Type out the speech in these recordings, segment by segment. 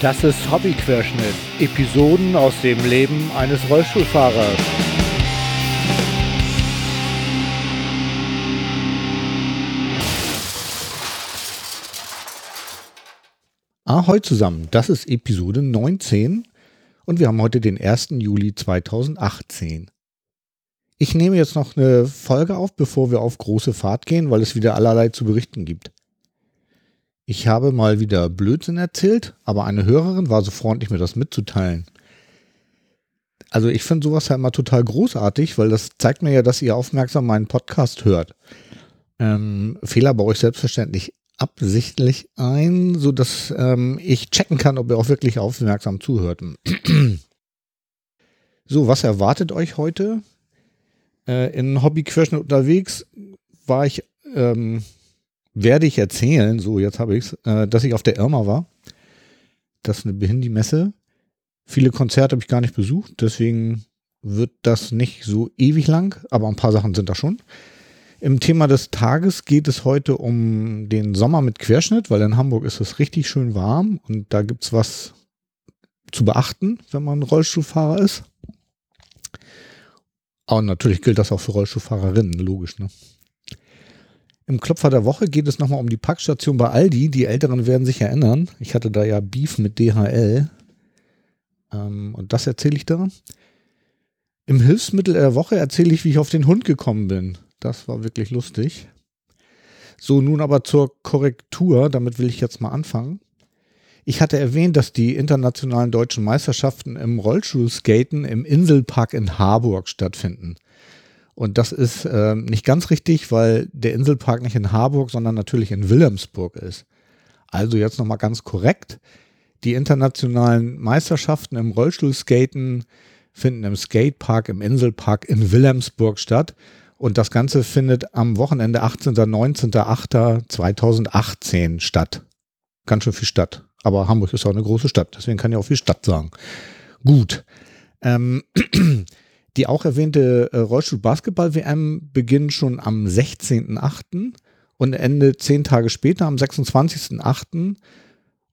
Das ist Hobbyquerschnitt. Episoden aus dem Leben eines Rollstuhlfahrers. Ahoi zusammen, das ist Episode 19 und wir haben heute den 1. Juli 2018. Ich nehme jetzt noch eine Folge auf, bevor wir auf große Fahrt gehen, weil es wieder allerlei zu berichten gibt. Ich habe mal wieder Blödsinn erzählt, aber eine Hörerin war so freundlich, mir das mitzuteilen. Also ich finde sowas ja immer total großartig, weil das zeigt mir ja, dass ihr aufmerksam meinen Podcast hört. Ähm, Fehler baue ich selbstverständlich absichtlich ein, so dass ähm, ich checken kann, ob ihr auch wirklich aufmerksam zuhört. so, was erwartet euch heute? Äh, in Hobbyquerschnitt unterwegs war ich ähm, werde ich erzählen, so jetzt habe ich es, äh, dass ich auf der Irma war. Das ist eine Behindi-Messe. Viele Konzerte habe ich gar nicht besucht, deswegen wird das nicht so ewig lang, aber ein paar Sachen sind da schon. Im Thema des Tages geht es heute um den Sommer mit Querschnitt, weil in Hamburg ist es richtig schön warm und da gibt es was zu beachten, wenn man Rollstuhlfahrer ist. Und natürlich gilt das auch für Rollstuhlfahrerinnen, logisch, ne? Im Klopfer der Woche geht es nochmal um die Packstation bei Aldi. Die Älteren werden sich erinnern. Ich hatte da ja Beef mit DHL. Ähm, und das erzähle ich da. Im Hilfsmittel der Woche erzähle ich, wie ich auf den Hund gekommen bin. Das war wirklich lustig. So, nun aber zur Korrektur. Damit will ich jetzt mal anfangen. Ich hatte erwähnt, dass die internationalen deutschen Meisterschaften im Rollstuhlskaten im Inselpark in Harburg stattfinden. Und das ist äh, nicht ganz richtig, weil der Inselpark nicht in Harburg, sondern natürlich in Wilhelmsburg ist. Also jetzt nochmal ganz korrekt. Die internationalen Meisterschaften im Rollstuhlskaten finden im Skatepark im Inselpark in Wilhelmsburg statt. Und das Ganze findet am Wochenende 18. 19. 2018 statt. Ganz schön viel Stadt. Aber Hamburg ist auch eine große Stadt. Deswegen kann ich auch viel Stadt sagen. Gut. Ähm, Die auch erwähnte äh, Rollstuhl-Basketball-WM beginnt schon am 16.08. und endet zehn Tage später am 26.08.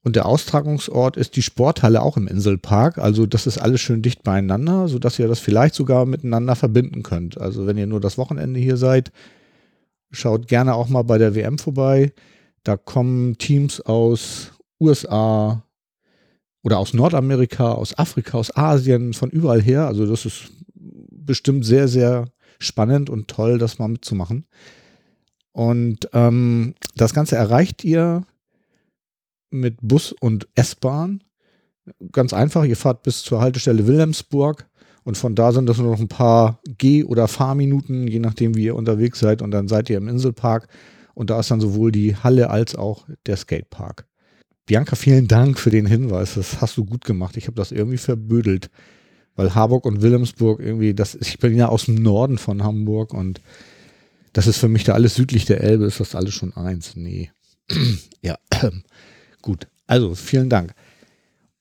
Und der Austragungsort ist die Sporthalle auch im Inselpark. Also das ist alles schön dicht beieinander, sodass ihr das vielleicht sogar miteinander verbinden könnt. Also wenn ihr nur das Wochenende hier seid, schaut gerne auch mal bei der WM vorbei. Da kommen Teams aus USA oder aus Nordamerika, aus Afrika, aus Asien, von überall her. Also das ist bestimmt sehr, sehr spannend und toll, das mal mitzumachen. Und ähm, das Ganze erreicht ihr mit Bus und S-Bahn. Ganz einfach, ihr fahrt bis zur Haltestelle Wilhelmsburg und von da sind das nur noch ein paar Geh- oder Fahrminuten, je nachdem, wie ihr unterwegs seid. Und dann seid ihr im Inselpark und da ist dann sowohl die Halle als auch der Skatepark. Bianca, vielen Dank für den Hinweis. Das hast du gut gemacht. Ich habe das irgendwie verbödelt weil Harburg und Wilhelmsburg irgendwie, das, ich bin ja aus dem Norden von Hamburg und das ist für mich da alles südlich der Elbe, ist das alles schon eins. Nee. ja, gut. Also, vielen Dank.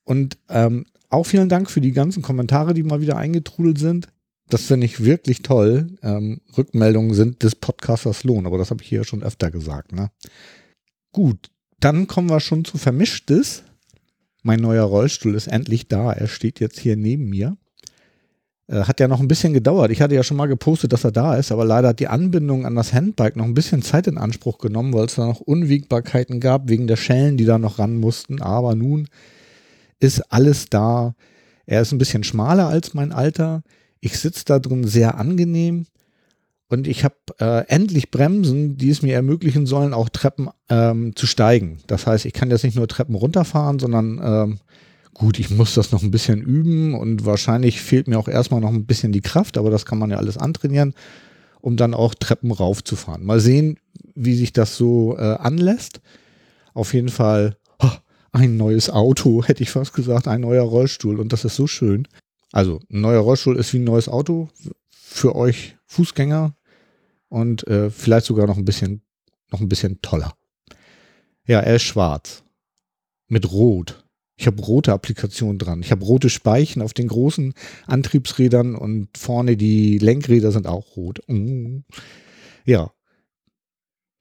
Und ähm, auch vielen Dank für die ganzen Kommentare, die mal wieder eingetrudelt sind. Das finde ich wirklich toll. Ähm, Rückmeldungen sind des Podcasters Lohn, aber das habe ich hier schon öfter gesagt. Ne? Gut, dann kommen wir schon zu Vermischtes. Mein neuer Rollstuhl ist endlich da. Er steht jetzt hier neben mir. Äh, hat ja noch ein bisschen gedauert. Ich hatte ja schon mal gepostet, dass er da ist, aber leider hat die Anbindung an das Handbike noch ein bisschen Zeit in Anspruch genommen, weil es da noch Unwägbarkeiten gab wegen der Schellen, die da noch ran mussten. Aber nun ist alles da. Er ist ein bisschen schmaler als mein Alter. Ich sitze da drin sehr angenehm und ich habe äh, endlich Bremsen, die es mir ermöglichen sollen, auch Treppen ähm, zu steigen. Das heißt, ich kann jetzt nicht nur Treppen runterfahren, sondern ähm, Gut, ich muss das noch ein bisschen üben und wahrscheinlich fehlt mir auch erstmal noch ein bisschen die Kraft, aber das kann man ja alles antrainieren, um dann auch Treppen raufzufahren. Mal sehen, wie sich das so äh, anlässt. Auf jeden Fall oh, ein neues Auto, hätte ich fast gesagt, ein neuer Rollstuhl und das ist so schön. Also ein neuer Rollstuhl ist wie ein neues Auto für euch Fußgänger und äh, vielleicht sogar noch ein bisschen noch ein bisschen toller. Ja, er ist schwarz mit Rot ich habe rote Applikationen dran. Ich habe rote Speichen auf den großen Antriebsrädern und vorne die Lenkräder sind auch rot. Mm. Ja.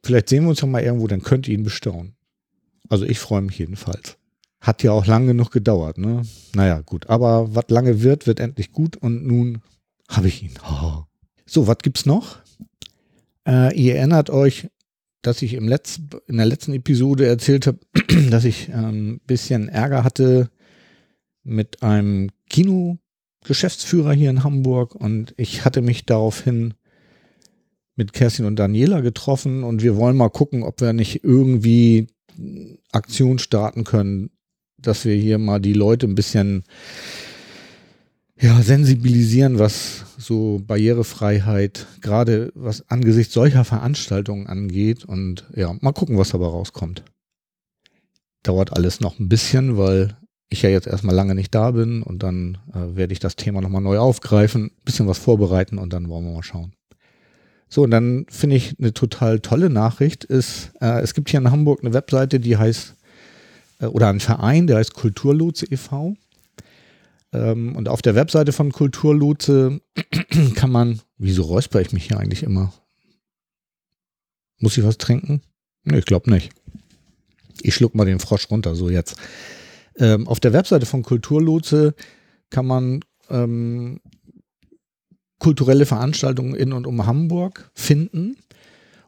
Vielleicht sehen wir uns ja mal irgendwo, dann könnt ihr ihn bestaunen. Also ich freue mich jedenfalls. Hat ja auch lange genug gedauert, ne? Naja, gut. Aber was lange wird, wird endlich gut und nun habe ich ihn. Oh. So, was gibt's noch? Äh, ihr erinnert euch, dass ich im Letz-, in der letzten Episode erzählt habe, dass ich ein ähm, bisschen Ärger hatte mit einem Kinogeschäftsführer hier in Hamburg und ich hatte mich daraufhin mit Kerstin und Daniela getroffen und wir wollen mal gucken, ob wir nicht irgendwie Aktion starten können, dass wir hier mal die Leute ein bisschen ja, sensibilisieren, was so Barrierefreiheit, gerade was angesichts solcher Veranstaltungen angeht. Und ja, mal gucken, was dabei rauskommt. Dauert alles noch ein bisschen, weil ich ja jetzt erstmal lange nicht da bin und dann äh, werde ich das Thema nochmal neu aufgreifen, bisschen was vorbereiten und dann wollen wir mal schauen. So, und dann finde ich eine total tolle Nachricht ist, äh, es gibt hier in Hamburg eine Webseite, die heißt äh, oder ein Verein, der heißt Kulturlotse e.V. Ähm, und auf der Webseite von Kulturlotse kann man, wieso räusper ich mich hier eigentlich immer? Muss ich was trinken? Nee, ich glaube nicht. Ich schluck mal den Frosch runter, so jetzt. Ähm, auf der Webseite von Kulturlotse kann man ähm, kulturelle Veranstaltungen in und um Hamburg finden.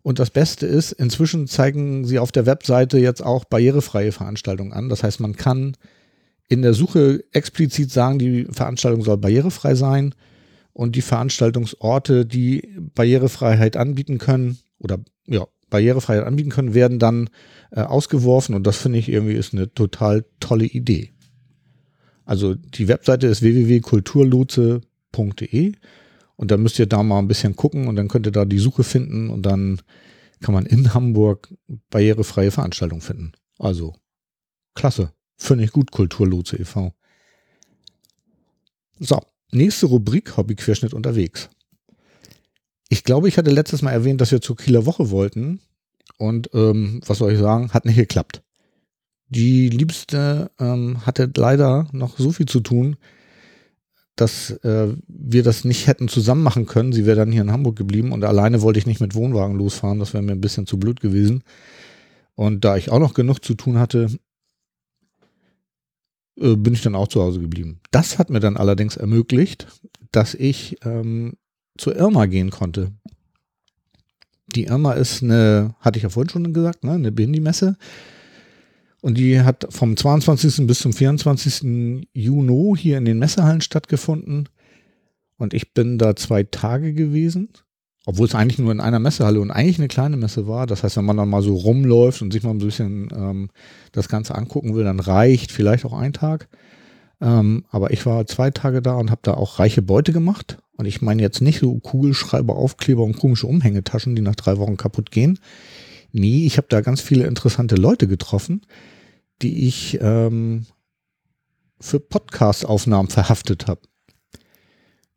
Und das Beste ist, inzwischen zeigen sie auf der Webseite jetzt auch barrierefreie Veranstaltungen an. Das heißt, man kann in der Suche explizit sagen, die Veranstaltung soll barrierefrei sein und die Veranstaltungsorte, die Barrierefreiheit anbieten können oder ja, Barrierefreiheit anbieten können, werden dann äh, ausgeworfen und das finde ich irgendwie ist eine total tolle Idee. Also die Webseite ist www.kulturlotse.de und dann müsst ihr da mal ein bisschen gucken und dann könnt ihr da die Suche finden und dann kann man in Hamburg barrierefreie Veranstaltungen finden. Also, klasse. Finde ich gut, Kulturlotse e.V. So, nächste Rubrik, Hobbyquerschnitt unterwegs. Ich glaube, ich hatte letztes Mal erwähnt, dass wir zur Kieler Woche wollten. Und ähm, was soll ich sagen, hat nicht geklappt. Die Liebste ähm, hatte leider noch so viel zu tun, dass äh, wir das nicht hätten zusammen machen können. Sie wäre dann hier in Hamburg geblieben und alleine wollte ich nicht mit Wohnwagen losfahren. Das wäre mir ein bisschen zu blöd gewesen. Und da ich auch noch genug zu tun hatte, äh, bin ich dann auch zu Hause geblieben. Das hat mir dann allerdings ermöglicht, dass ich ähm, zur Irma gehen konnte. Die Irma ist eine, hatte ich ja vorhin schon gesagt, ne, eine Bindi-Messe. Und die hat vom 22. bis zum 24. Juni hier in den Messehallen stattgefunden. Und ich bin da zwei Tage gewesen, obwohl es eigentlich nur in einer Messehalle und eigentlich eine kleine Messe war. Das heißt, wenn man dann mal so rumläuft und sich mal ein bisschen ähm, das Ganze angucken will, dann reicht vielleicht auch ein Tag. Ähm, aber ich war zwei Tage da und habe da auch reiche Beute gemacht. Und ich meine jetzt nicht so Kugelschreiber, Aufkleber und komische Umhängetaschen, die nach drei Wochen kaputt gehen. Nee, ich habe da ganz viele interessante Leute getroffen, die ich ähm, für Podcast-Aufnahmen verhaftet habe.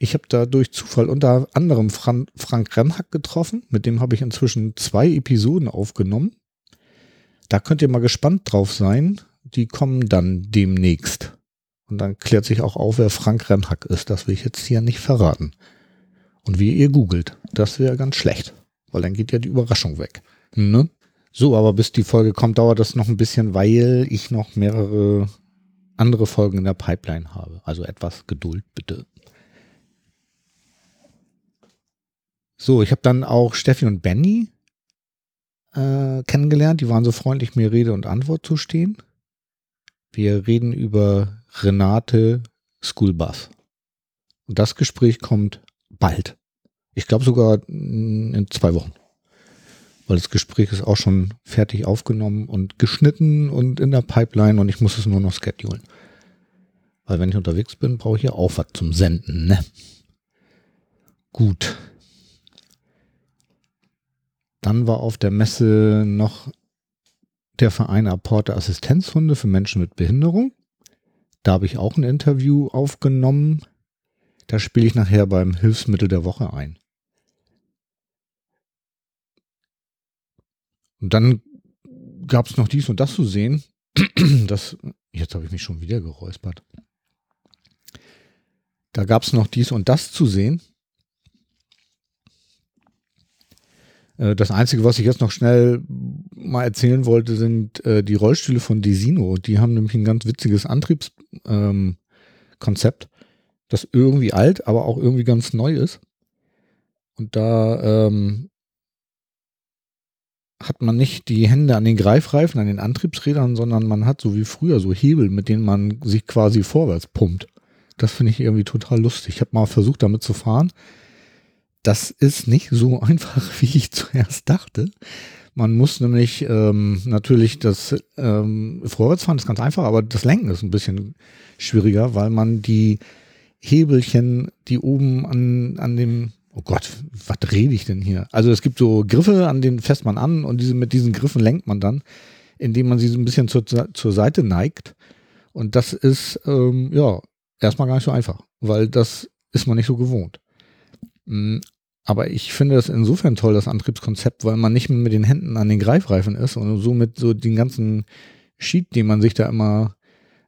Ich habe da durch Zufall unter anderem Fran Frank Remhack getroffen, mit dem habe ich inzwischen zwei Episoden aufgenommen. Da könnt ihr mal gespannt drauf sein. Die kommen dann demnächst. Und dann klärt sich auch auf, wer Frank Remhack ist. Das will ich jetzt hier nicht verraten. Und wie ihr googelt, das wäre ganz schlecht, weil dann geht ja die Überraschung weg. Ne? So, aber bis die Folge kommt, dauert das noch ein bisschen, weil ich noch mehrere andere Folgen in der Pipeline habe. Also etwas Geduld bitte. So, ich habe dann auch Steffi und Benny äh, kennengelernt. Die waren so freundlich, mir Rede und Antwort zu stehen. Wir reden über Renate Schoolbus. Und das Gespräch kommt bald. Ich glaube sogar in zwei Wochen weil das Gespräch ist auch schon fertig aufgenommen und geschnitten und in der Pipeline und ich muss es nur noch schedulen. Weil wenn ich unterwegs bin, brauche ich ja auch was zum Senden, ne? Gut. Dann war auf der Messe noch der Verein Apporte Assistenzhunde für Menschen mit Behinderung. Da habe ich auch ein Interview aufgenommen. Da spiele ich nachher beim Hilfsmittel der Woche ein. Und dann gab es noch dies und das zu sehen. Das, jetzt habe ich mich schon wieder geräuspert. Da gab es noch dies und das zu sehen. Das Einzige, was ich jetzt noch schnell mal erzählen wollte, sind äh, die Rollstühle von Desino. Die haben nämlich ein ganz witziges Antriebskonzept, ähm, das irgendwie alt, aber auch irgendwie ganz neu ist. Und da ähm, hat man nicht die Hände an den Greifreifen, an den Antriebsrädern, sondern man hat so wie früher so Hebel, mit denen man sich quasi vorwärts pumpt. Das finde ich irgendwie total lustig. Ich habe mal versucht, damit zu fahren. Das ist nicht so einfach, wie ich zuerst dachte. Man muss nämlich ähm, natürlich das ähm, Vorwärtsfahren ist ganz einfach, aber das Lenken ist ein bisschen schwieriger, weil man die Hebelchen, die oben an, an dem Oh Gott, was rede ich denn hier? Also es gibt so Griffe, an denen fässt man an und diese, mit diesen Griffen lenkt man dann, indem man sie so ein bisschen zur, zur Seite neigt. Und das ist, ähm, ja, erstmal gar nicht so einfach, weil das ist man nicht so gewohnt. Mm, aber ich finde das insofern toll, das Antriebskonzept, weil man nicht mehr mit den Händen an den Greifreifen ist und somit so den ganzen Sheet, den man sich da immer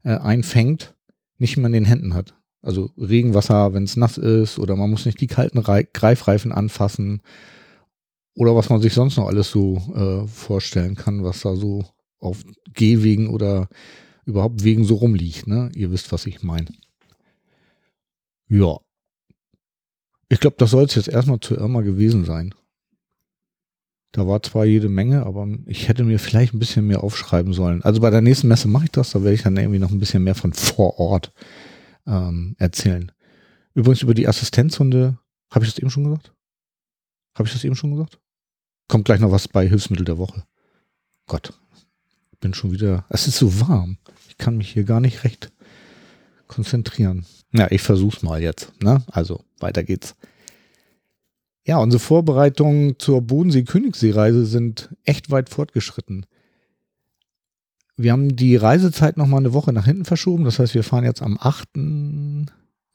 äh, einfängt, nicht mehr in den Händen hat. Also Regenwasser, wenn es nass ist, oder man muss nicht die kalten Greifreifen anfassen. Oder was man sich sonst noch alles so äh, vorstellen kann, was da so auf Gehwegen oder überhaupt Wegen so rumliegt. Ne? Ihr wisst, was ich meine. Ja. Ich glaube, das soll es jetzt erstmal zu Irma gewesen sein. Da war zwar jede Menge, aber ich hätte mir vielleicht ein bisschen mehr aufschreiben sollen. Also bei der nächsten Messe mache ich das, da werde ich dann irgendwie noch ein bisschen mehr von vor Ort ähm, erzählen. Übrigens über die Assistenzhunde, habe ich das eben schon gesagt? Habe ich das eben schon gesagt? Kommt gleich noch was bei Hilfsmittel der Woche. Gott, bin schon wieder. Es ist so warm. Ich kann mich hier gar nicht recht konzentrieren. Ja, ich versuch's mal jetzt. Ne? Also, weiter geht's. Ja, unsere Vorbereitungen zur Bodensee-Königssee-Reise sind echt weit fortgeschritten. Wir haben die Reisezeit noch mal eine Woche nach hinten verschoben. Das heißt, wir fahren jetzt am 8.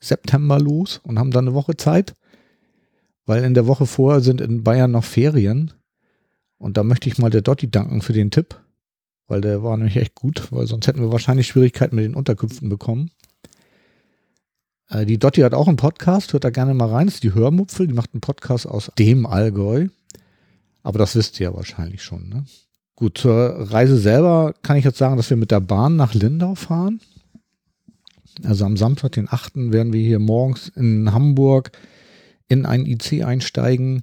September los und haben dann eine Woche Zeit, weil in der Woche vorher sind in Bayern noch Ferien. Und da möchte ich mal der Dotti danken für den Tipp, weil der war nämlich echt gut, weil sonst hätten wir wahrscheinlich Schwierigkeiten mit den Unterkünften bekommen. Äh, die Dotti hat auch einen Podcast, hört da gerne mal rein. Das ist die Hörmupfel, die macht einen Podcast aus dem Allgäu. Aber das wisst ihr ja wahrscheinlich schon, ne? Gut, zur Reise selber kann ich jetzt sagen, dass wir mit der Bahn nach Lindau fahren. Also am Samstag, den 8. werden wir hier morgens in Hamburg in ein IC einsteigen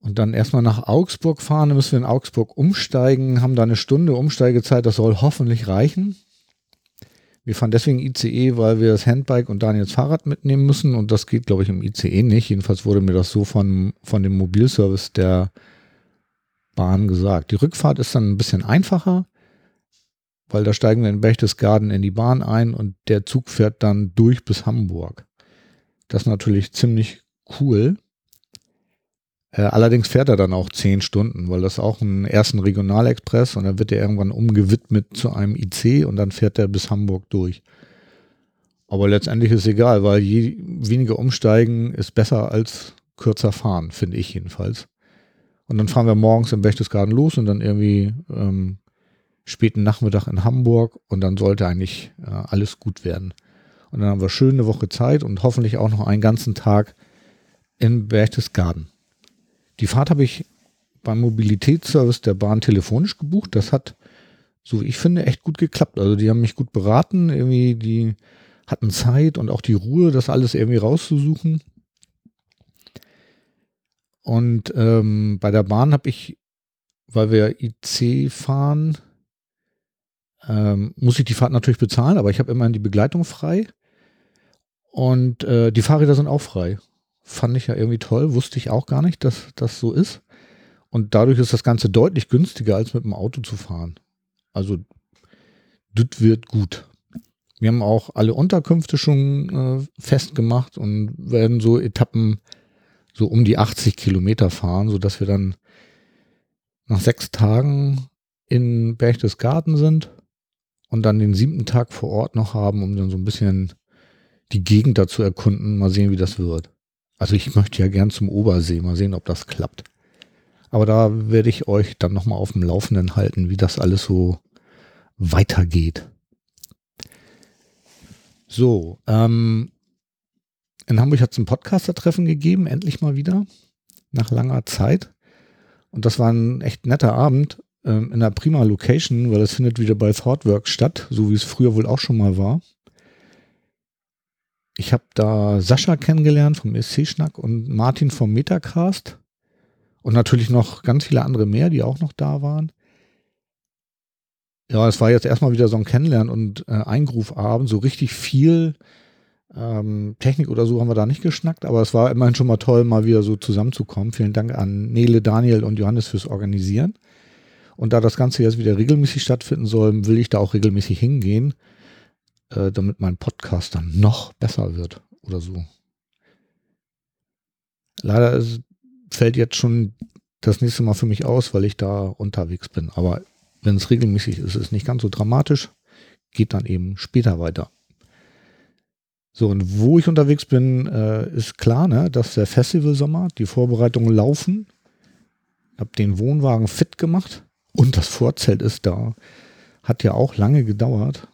und dann erstmal nach Augsburg fahren. Dann müssen wir in Augsburg umsteigen, haben da eine Stunde Umsteigezeit, das soll hoffentlich reichen. Wir fahren deswegen ICE, weil wir das Handbike und Daniels Fahrrad mitnehmen müssen und das geht, glaube ich, im ICE nicht. Jedenfalls wurde mir das so von, von dem Mobilservice der Bahn gesagt. Die Rückfahrt ist dann ein bisschen einfacher, weil da steigen wir in Berchtesgaden in die Bahn ein und der Zug fährt dann durch bis Hamburg. Das ist natürlich ziemlich cool. Äh, allerdings fährt er dann auch zehn Stunden, weil das auch ein ersten Regionalexpress und dann wird er irgendwann umgewidmet zu einem IC und dann fährt er bis Hamburg durch. Aber letztendlich ist egal, weil je weniger umsteigen ist besser als kürzer fahren, finde ich jedenfalls. Und dann fahren wir morgens im Berchtesgaden los und dann irgendwie ähm, späten Nachmittag in Hamburg und dann sollte eigentlich äh, alles gut werden. Und dann haben wir schön eine Woche Zeit und hoffentlich auch noch einen ganzen Tag in Berchtesgaden. Die Fahrt habe ich beim Mobilitätsservice der Bahn telefonisch gebucht. Das hat, so wie ich finde, echt gut geklappt. Also die haben mich gut beraten, irgendwie, die hatten Zeit und auch die Ruhe, das alles irgendwie rauszusuchen. Und ähm, bei der Bahn habe ich, weil wir IC fahren, ähm, muss ich die Fahrt natürlich bezahlen, aber ich habe immerhin die Begleitung frei. Und äh, die Fahrräder sind auch frei. Fand ich ja irgendwie toll, wusste ich auch gar nicht, dass das so ist. Und dadurch ist das Ganze deutlich günstiger, als mit dem Auto zu fahren. Also, das wird gut. Wir haben auch alle Unterkünfte schon äh, festgemacht und werden so Etappen so um die 80 Kilometer fahren, sodass wir dann nach sechs Tagen in Berchtesgaden sind und dann den siebten Tag vor Ort noch haben, um dann so ein bisschen die Gegend dazu erkunden, mal sehen, wie das wird. Also ich möchte ja gern zum Obersee, mal sehen, ob das klappt. Aber da werde ich euch dann nochmal auf dem Laufenden halten, wie das alles so weitergeht. So, ähm, in Hamburg hat es ein Podcaster-Treffen gegeben, endlich mal wieder, nach langer Zeit, Und das war ein echt netter Abend ähm, in einer prima Location, weil es findet wieder bei Thoughtworks statt, so wie es früher wohl auch schon mal war. Ich habe da Sascha kennengelernt vom SC-Schnack und Martin vom Metacast und natürlich noch ganz viele andere mehr, die auch noch da waren. Ja, es war jetzt erstmal wieder so ein Kennenlernen und äh, Eingrufabend, so richtig viel ähm, Technik oder so haben wir da nicht geschnackt, aber es war immerhin schon mal toll, mal wieder so zusammenzukommen. Vielen Dank an Nele, Daniel und Johannes fürs Organisieren. Und da das Ganze jetzt wieder regelmäßig stattfinden soll, will ich da auch regelmäßig hingehen, äh, damit mein Podcast dann noch besser wird oder so. Leider ist, fällt jetzt schon das nächste Mal für mich aus, weil ich da unterwegs bin. Aber wenn es regelmäßig ist, ist es nicht ganz so dramatisch. Geht dann eben später weiter. So, und wo ich unterwegs bin, äh, ist klar, ne, dass der Festivalsommer, die Vorbereitungen laufen. Hab den Wohnwagen fit gemacht und das Vorzelt ist da. Hat ja auch lange gedauert.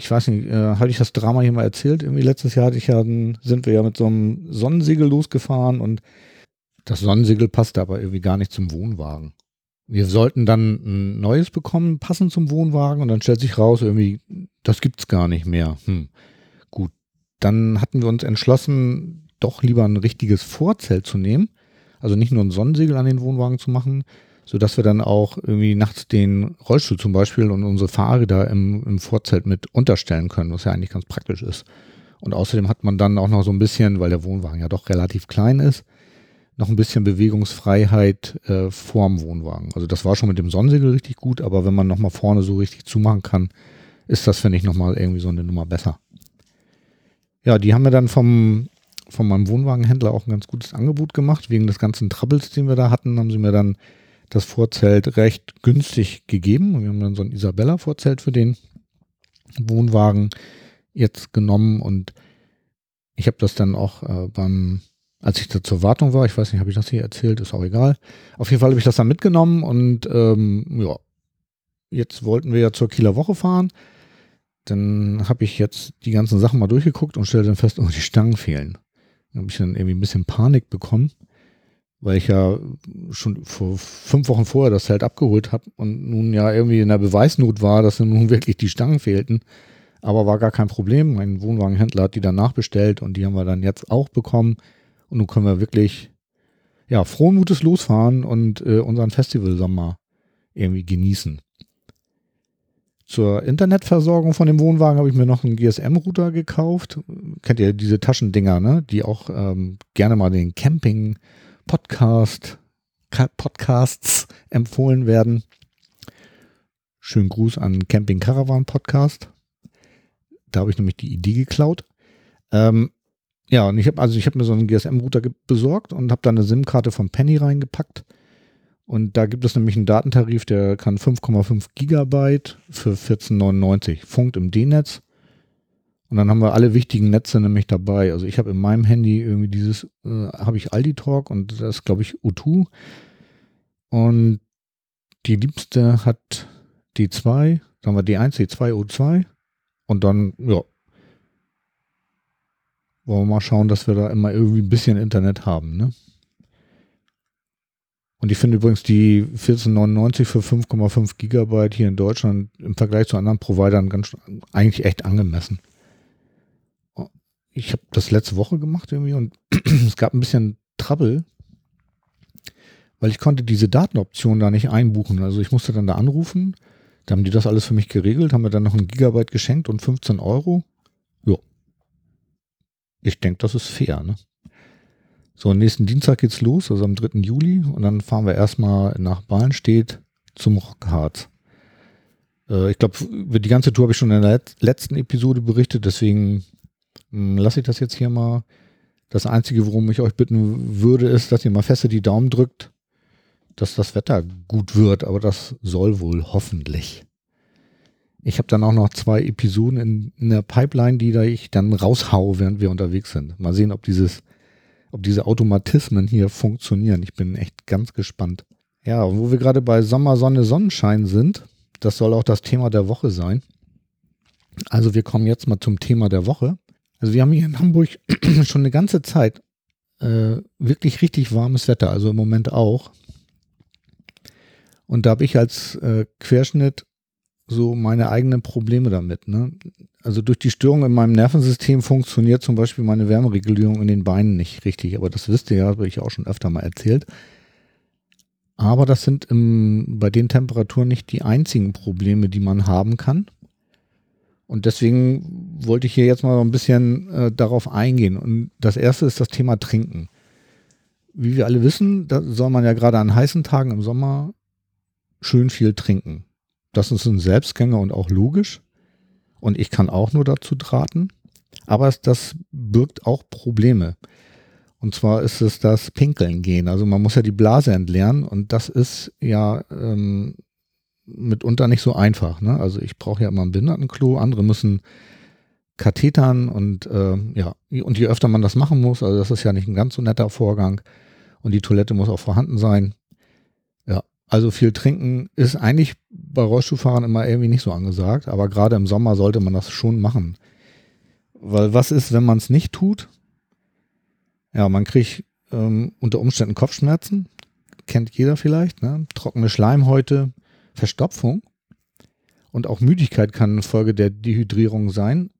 Ich weiß nicht, äh, habe ich das Drama hier mal erzählt? Irgendwie letztes Jahr hatte ich ja, sind wir ja mit so einem Sonnensegel losgefahren und das Sonnensegel passte aber irgendwie gar nicht zum Wohnwagen. Wir sollten dann ein neues bekommen, passend zum Wohnwagen und dann stellt sich raus, irgendwie, das gibt's gar nicht mehr. Hm. Gut, dann hatten wir uns entschlossen, doch lieber ein richtiges Vorzelt zu nehmen. Also nicht nur ein Sonnensegel an den Wohnwagen zu machen, sodass wir dann auch irgendwie nachts den Rollstuhl zum Beispiel und unsere Fahrräder im, im Vorzelt mit unterstellen können, was ja eigentlich ganz praktisch ist. Und außerdem hat man dann auch noch so ein bisschen, weil der Wohnwagen ja doch relativ klein ist, noch ein bisschen Bewegungsfreiheit äh, vorm Wohnwagen. Also das war schon mit dem Sonnensegel richtig gut, aber wenn man nochmal vorne so richtig zumachen kann, ist das, finde ich, nochmal irgendwie so eine Nummer besser. Ja, die haben mir dann vom, von meinem Wohnwagenhändler auch ein ganz gutes Angebot gemacht. Wegen des ganzen Troubles, den wir da hatten, haben sie mir dann das Vorzelt recht günstig gegeben. Wir haben dann so ein Isabella-Vorzelt für den Wohnwagen jetzt genommen und ich habe das dann auch äh, beim, als ich da zur Wartung war, ich weiß nicht, habe ich das hier erzählt, ist auch egal. Auf jeden Fall habe ich das dann mitgenommen und ähm, ja, jetzt wollten wir ja zur Kieler Woche fahren dann habe ich jetzt die ganzen Sachen mal durchgeguckt und stelle dann fest, oh, die Stangen fehlen. Dann habe ich dann irgendwie ein bisschen Panik bekommen, weil ich ja schon vor fünf Wochen vorher das Zelt abgeholt habe und nun ja irgendwie in der Beweisnot war, dass nun wirklich die Stangen fehlten. Aber war gar kein Problem. Mein Wohnwagenhändler hat die dann nachbestellt und die haben wir dann jetzt auch bekommen. Und nun können wir wirklich ja, frohen Mutes losfahren und äh, unseren Festivalsommer irgendwie genießen. Zur Internetversorgung von dem Wohnwagen habe ich mir noch einen GSM-Router gekauft. Kennt ihr diese Taschendinger, ne? die auch ähm, gerne mal den Camping-Podcast, Podcasts empfohlen werden. Schönen Gruß an Camping Caravan Podcast. Da habe ich nämlich die Idee geklaut. Ähm, ja, und ich habe also ich habe mir so einen GSM-Router besorgt und habe da eine SIM-Karte von Penny reingepackt und da gibt es nämlich einen Datentarif, der kann 5,5 Gigabyte für 14,99 funkt im D-Netz. Und dann haben wir alle wichtigen Netze nämlich dabei. Also ich habe in meinem Handy irgendwie dieses, äh, habe ich Aldi Talk und das glaube ich U2. Und die liebste hat D2, sagen wir D1, D2, O2. Und dann, ja, wollen wir mal schauen, dass wir da immer irgendwie ein bisschen Internet haben, ne? Und ich finde übrigens die 1499 für 5,5 Gigabyte hier in Deutschland im Vergleich zu anderen Providern ganz eigentlich echt angemessen. Ich habe das letzte Woche gemacht irgendwie und es gab ein bisschen Trouble, weil ich konnte diese Datenoption da nicht einbuchen. Also ich musste dann da anrufen, da haben die das alles für mich geregelt, haben mir dann noch ein Gigabyte geschenkt und 15 Euro. Ja. Ich denke, das ist fair, ne? So, nächsten Dienstag geht's los, also am 3. Juli. Und dann fahren wir erstmal nach Ballenstedt zum Rockharz. Äh, ich glaube, über die ganze Tour habe ich schon in der letzten Episode berichtet, deswegen lasse ich das jetzt hier mal. Das Einzige, worum ich euch bitten würde, ist, dass ihr mal feste die Daumen drückt, dass das Wetter gut wird, aber das soll wohl hoffentlich. Ich habe dann auch noch zwei Episoden in, in der Pipeline, die da ich dann raushau, während wir unterwegs sind. Mal sehen, ob dieses ob diese Automatismen hier funktionieren. Ich bin echt ganz gespannt. Ja, wo wir gerade bei Sommer, Sonne, Sonnenschein sind, das soll auch das Thema der Woche sein. Also wir kommen jetzt mal zum Thema der Woche. Also wir haben hier in Hamburg schon eine ganze Zeit äh, wirklich richtig warmes Wetter, also im Moment auch. Und da habe ich als äh, Querschnitt so meine eigenen Probleme damit. Ne? Also durch die Störung in meinem Nervensystem funktioniert zum Beispiel meine Wärmeregulierung in den Beinen nicht richtig. Aber das wisst ihr ja, habe ich auch schon öfter mal erzählt. Aber das sind im, bei den Temperaturen nicht die einzigen Probleme, die man haben kann. Und deswegen wollte ich hier jetzt mal ein bisschen äh, darauf eingehen. Und das erste ist das Thema Trinken. Wie wir alle wissen, da soll man ja gerade an heißen Tagen im Sommer schön viel trinken. Das ist ein Selbstgänger und auch logisch. Und ich kann auch nur dazu raten. Aber das birgt auch Probleme. Und zwar ist es das Pinkeln gehen. Also man muss ja die Blase entleeren und das ist ja ähm, mitunter nicht so einfach. Ne? Also ich brauche ja immer ein Behindertenklo, andere müssen Kathetern und äh, ja, und je öfter man das machen muss, also das ist ja nicht ein ganz so netter Vorgang und die Toilette muss auch vorhanden sein. Ja, also viel trinken ist eigentlich bei Rollstuhlfahrern immer irgendwie nicht so angesagt, aber gerade im Sommer sollte man das schon machen. Weil was ist, wenn man es nicht tut? Ja, man kriegt ähm, unter Umständen Kopfschmerzen, kennt jeder vielleicht, ne? trockene Schleimhäute, Verstopfung und auch Müdigkeit kann Folge der Dehydrierung sein.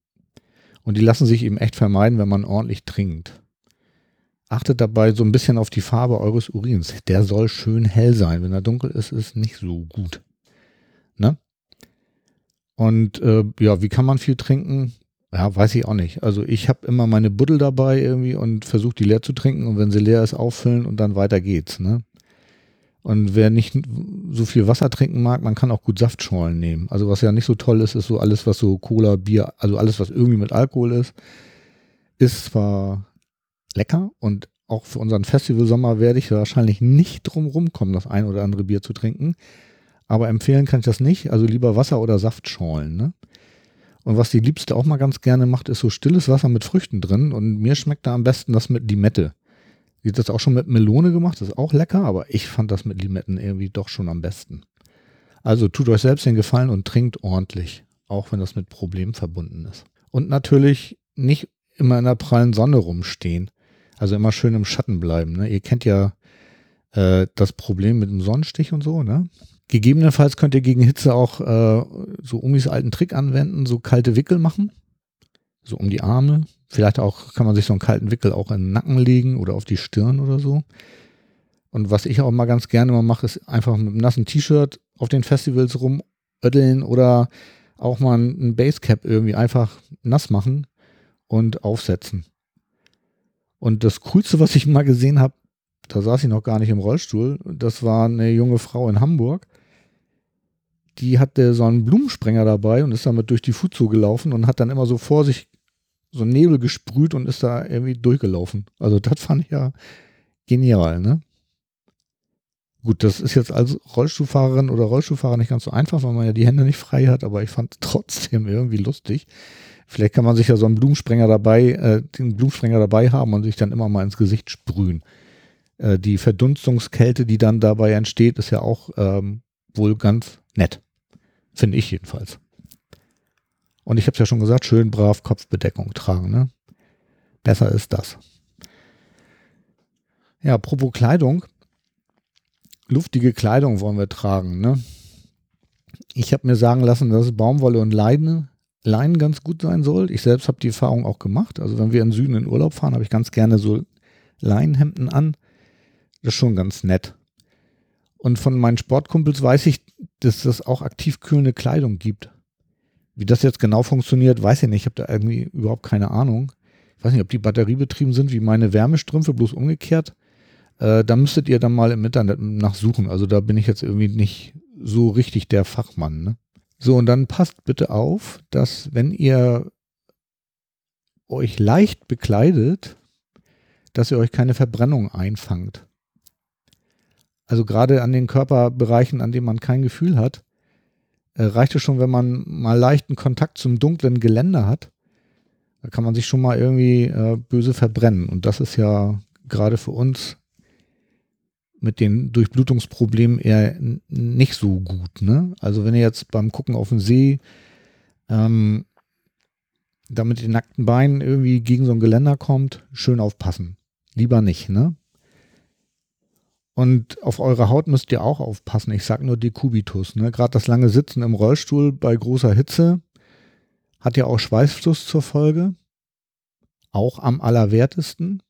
Und die lassen sich eben echt vermeiden, wenn man ordentlich trinkt. Achtet dabei so ein bisschen auf die Farbe eures Urins. Der soll schön hell sein. Wenn er dunkel ist, ist nicht so gut. Ne? Und äh, ja, wie kann man viel trinken? Ja, weiß ich auch nicht. Also ich habe immer meine Buddel dabei irgendwie und versuche die leer zu trinken und wenn sie leer ist, auffüllen und dann weiter geht's. Ne? Und wer nicht so viel Wasser trinken mag, man kann auch gut Saftschorlen nehmen. Also was ja nicht so toll ist, ist so alles, was so Cola, Bier, also alles, was irgendwie mit Alkohol ist, ist zwar lecker und auch für unseren Festivalsommer werde ich wahrscheinlich nicht drum rumkommen, das ein oder andere Bier zu trinken. Aber empfehlen kann ich das nicht. Also lieber Wasser oder Saftschorlen. Ne? Und was die Liebste auch mal ganz gerne macht, ist so stilles Wasser mit Früchten drin. Und mir schmeckt da am besten das mit Limette. Sie hat das auch schon mit Melone gemacht, das ist auch lecker, aber ich fand das mit Limetten irgendwie doch schon am besten. Also tut euch selbst den Gefallen und trinkt ordentlich, auch wenn das mit Problemen verbunden ist. Und natürlich nicht immer in der prallen Sonne rumstehen. Also immer schön im Schatten bleiben. Ne? Ihr kennt ja äh, das Problem mit dem Sonnenstich und so, ne? Gegebenenfalls könnt ihr gegen Hitze auch äh, so Umis alten Trick anwenden, so kalte Wickel machen. So um die Arme. Vielleicht auch kann man sich so einen kalten Wickel auch in den Nacken legen oder auf die Stirn oder so. Und was ich auch mal ganz gerne mal mache, ist einfach mit einem nassen T-Shirt auf den Festivals rumödeln oder auch mal ein Basecap irgendwie einfach nass machen und aufsetzen. Und das Coolste, was ich mal gesehen habe, da saß ich noch gar nicht im Rollstuhl, das war eine junge Frau in Hamburg die hatte so einen Blumensprenger dabei und ist damit durch die Fuzo gelaufen und hat dann immer so vor sich so Nebel gesprüht und ist da irgendwie durchgelaufen. Also das fand ich ja genial, ne? Gut, das ist jetzt als Rollstuhlfahrerin oder Rollstuhlfahrer nicht ganz so einfach, weil man ja die Hände nicht frei hat, aber ich fand es trotzdem irgendwie lustig. Vielleicht kann man sich ja so einen Blumensprenger dabei, äh, den Blumensprenger dabei haben und sich dann immer mal ins Gesicht sprühen. Äh, die Verdunstungskälte, die dann dabei entsteht, ist ja auch ähm, wohl ganz nett. Finde ich jedenfalls. Und ich habe es ja schon gesagt, schön brav Kopfbedeckung tragen. Ne? Besser ist das. Ja, apropos Kleidung. Luftige Kleidung wollen wir tragen. Ne? Ich habe mir sagen lassen, dass Baumwolle und Leine, Leinen ganz gut sein soll. Ich selbst habe die Erfahrung auch gemacht. Also wenn wir in Süden in Urlaub fahren, habe ich ganz gerne so Leinenhemden an. Das ist schon ganz nett. Und von meinen Sportkumpels weiß ich, dass es auch aktiv kühlende Kleidung gibt. Wie das jetzt genau funktioniert, weiß ich nicht. Ich habe da irgendwie überhaupt keine Ahnung. Ich weiß nicht, ob die batteriebetrieben sind wie meine Wärmestrümpfe, bloß umgekehrt. Äh, da müsstet ihr dann mal im Internet nachsuchen. Also da bin ich jetzt irgendwie nicht so richtig der Fachmann. Ne? So, und dann passt bitte auf, dass wenn ihr euch leicht bekleidet, dass ihr euch keine Verbrennung einfangt. Also gerade an den Körperbereichen, an denen man kein Gefühl hat, äh, reicht es schon, wenn man mal leichten Kontakt zum dunklen Geländer hat. Da kann man sich schon mal irgendwie äh, böse verbrennen. Und das ist ja gerade für uns mit den Durchblutungsproblemen eher nicht so gut. Ne? Also wenn ihr jetzt beim Gucken auf den See ähm, da mit den nackten Beinen irgendwie gegen so ein Geländer kommt, schön aufpassen. Lieber nicht, ne? Und auf eure Haut müsst ihr auch aufpassen. Ich sage nur Dekubitus. Ne? Gerade das lange Sitzen im Rollstuhl bei großer Hitze hat ja auch Schweißfluss zur Folge. Auch am allerwertesten.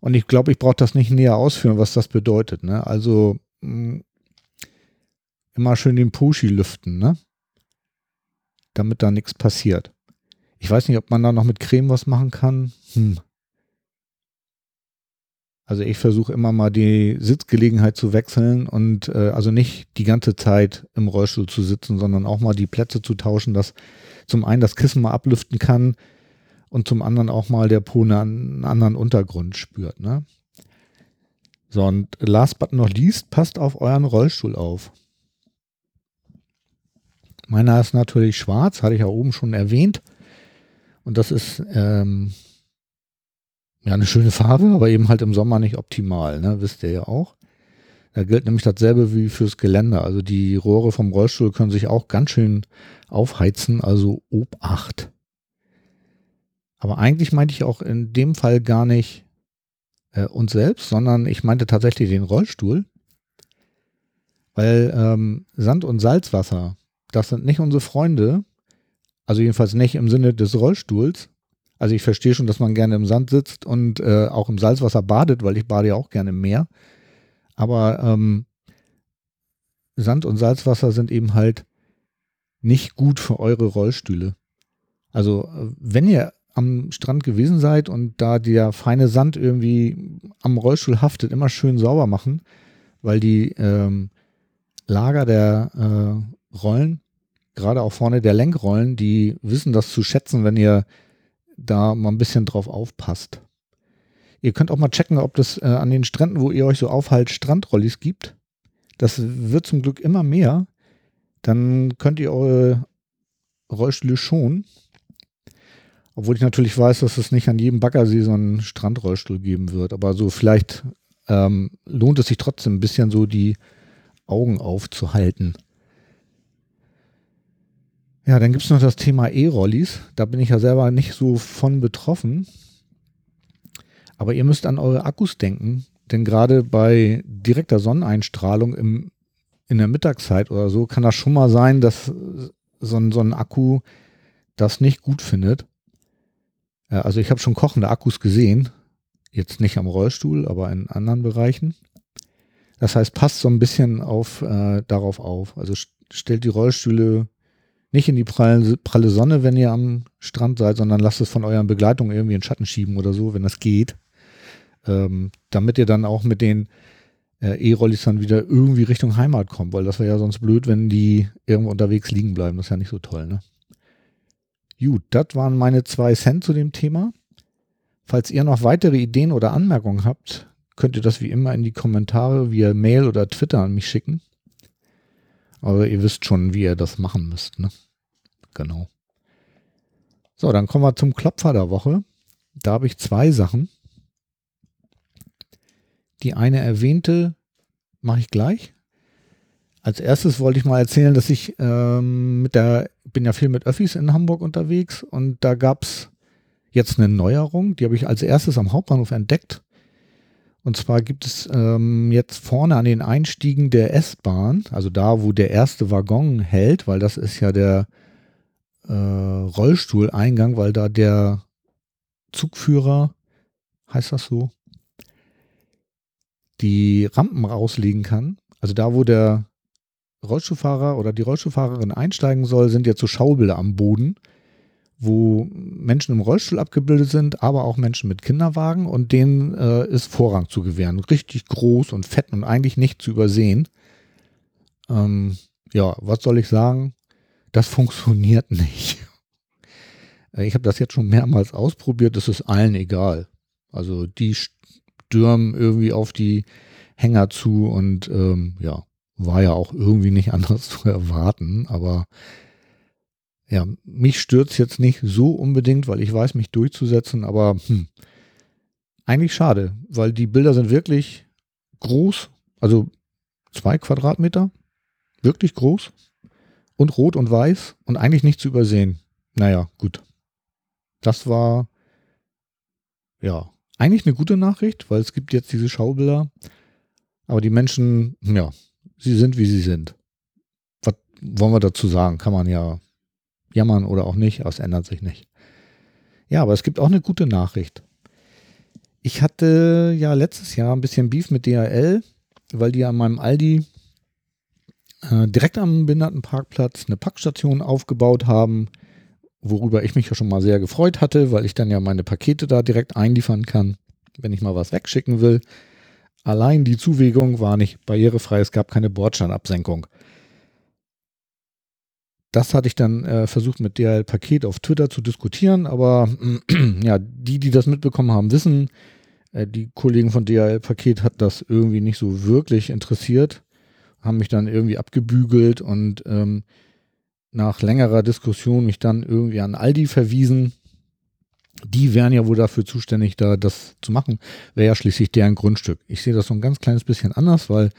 Und ich glaube, ich brauche das nicht näher ausführen, was das bedeutet. Ne? Also mh, mm, immer schön den Puschi lüften, ne? damit da nichts passiert. Ich weiß nicht, ob man da noch mit Creme was machen kann. Hm. Also ich versuche immer mal die Sitzgelegenheit zu wechseln und äh, also nicht die ganze Zeit im Rollstuhl zu sitzen, sondern auch mal die Plätze zu tauschen, dass zum einen das Kissen mal ablüften kann und zum anderen auch mal der Po einen anderen Untergrund spürt. Ne? So, und last but not least, passt auf euren Rollstuhl auf. Meiner ist natürlich schwarz, hatte ich ja oben schon erwähnt. Und das ist ähm, ja eine schöne Farbe, aber eben halt im Sommer nicht optimal, ne? wisst ihr ja auch. Da gilt nämlich dasselbe wie fürs Geländer. Also die Rohre vom Rollstuhl können sich auch ganz schön aufheizen, also Obacht. Aber eigentlich meinte ich auch in dem Fall gar nicht äh, uns selbst, sondern ich meinte tatsächlich den Rollstuhl. Weil ähm, Sand und Salzwasser, das sind nicht unsere Freunde. Also jedenfalls nicht im Sinne des Rollstuhls. Also ich verstehe schon, dass man gerne im Sand sitzt und äh, auch im Salzwasser badet, weil ich bade ja auch gerne im Meer. Aber ähm, Sand und Salzwasser sind eben halt nicht gut für eure Rollstühle. Also äh, wenn ihr am Strand gewesen seid und da der feine Sand irgendwie am Rollstuhl haftet, immer schön sauber machen, weil die ähm, Lager der äh, Rollen, gerade auch vorne der Lenkrollen, die wissen das zu schätzen, wenn ihr da mal ein bisschen drauf aufpasst. Ihr könnt auch mal checken, ob das äh, an den Stränden, wo ihr euch so aufhalt, Strandrollis gibt. Das wird zum Glück immer mehr. Dann könnt ihr eure Rollstühle schonen obwohl ich natürlich weiß, dass es nicht an jedem Baggersee so einen Strandrollstuhl geben wird. Aber so vielleicht ähm, lohnt es sich trotzdem ein bisschen so die Augen aufzuhalten. Ja, dann gibt es noch das Thema E-Rollis. Da bin ich ja selber nicht so von betroffen. Aber ihr müsst an eure Akkus denken. Denn gerade bei direkter Sonneneinstrahlung im, in der Mittagszeit oder so kann das schon mal sein, dass so ein, so ein Akku das nicht gut findet. Also ich habe schon kochende Akkus gesehen. Jetzt nicht am Rollstuhl, aber in anderen Bereichen. Das heißt, passt so ein bisschen auf, äh, darauf auf. Also stellt die Rollstühle nicht in die pralle, pralle Sonne, wenn ihr am Strand seid, sondern lasst es von euren Begleitungen irgendwie in Schatten schieben oder so, wenn das geht. Ähm, damit ihr dann auch mit den äh, E-Rollis dann wieder irgendwie Richtung Heimat kommt, weil das wäre ja sonst blöd, wenn die irgendwo unterwegs liegen bleiben. Das ist ja nicht so toll, ne? Gut, das waren meine zwei Cent zu dem Thema. Falls ihr noch weitere Ideen oder Anmerkungen habt, könnt ihr das wie immer in die Kommentare via Mail oder Twitter an mich schicken. Aber ihr wisst schon, wie ihr das machen müsst. Ne? Genau. So, dann kommen wir zum Klopfer der Woche. Da habe ich zwei Sachen. Die eine erwähnte mache ich gleich. Als erstes wollte ich mal erzählen, dass ich ähm, mit der, bin ja viel mit Öffis in Hamburg unterwegs und da gab es jetzt eine Neuerung, die habe ich als erstes am Hauptbahnhof entdeckt. Und zwar gibt es ähm, jetzt vorne an den Einstiegen der S-Bahn, also da, wo der erste Waggon hält, weil das ist ja der äh, Rollstuhleingang, weil da der Zugführer, heißt das so, die Rampen rauslegen kann. Also da, wo der Rollstuhlfahrer oder die Rollstuhlfahrerin einsteigen soll, sind jetzt so Schaubilder am Boden, wo Menschen im Rollstuhl abgebildet sind, aber auch Menschen mit Kinderwagen und denen äh, ist Vorrang zu gewähren. Richtig groß und fett und eigentlich nicht zu übersehen. Ähm, ja, was soll ich sagen? Das funktioniert nicht. Äh, ich habe das jetzt schon mehrmals ausprobiert, das ist allen egal. Also die stürmen irgendwie auf die Hänger zu und ähm, ja, war ja auch irgendwie nicht anders zu erwarten, aber ja, mich es jetzt nicht so unbedingt, weil ich weiß, mich durchzusetzen, aber hm, eigentlich schade, weil die Bilder sind wirklich groß, also zwei Quadratmeter, wirklich groß und rot und weiß und eigentlich nicht zu übersehen. Naja, gut. Das war ja eigentlich eine gute Nachricht, weil es gibt jetzt diese Schaubilder Aber die Menschen, ja, sie sind, wie sie sind. Was wollen wir dazu sagen? Kann man ja jammern oder auch nicht, aber es ändert sich nicht. Ja, aber es gibt auch eine gute Nachricht. Ich hatte ja letztes Jahr ein bisschen Beef mit DHL, weil die an meinem Aldi äh, direkt am Behindertenparkplatz eine Packstation aufgebaut haben, worüber ich mich ja schon mal sehr gefreut hatte, weil ich dann ja meine Pakete da direkt einliefern kann, wenn ich mal was wegschicken will. Allein die Zuwegung war nicht barrierefrei, es gab keine Bordsteinabsenkung. Das hatte ich dann äh, versucht mit DHL Paket auf Twitter zu diskutieren, aber ja, die, die das mitbekommen haben, wissen, äh, die Kollegen von DHL Paket hat das irgendwie nicht so wirklich interessiert, haben mich dann irgendwie abgebügelt und ähm, nach längerer Diskussion mich dann irgendwie an Aldi verwiesen. Die wären ja wohl dafür zuständig, da das zu machen. Wäre ja schließlich deren Grundstück. Ich sehe das so ein ganz kleines bisschen anders, weil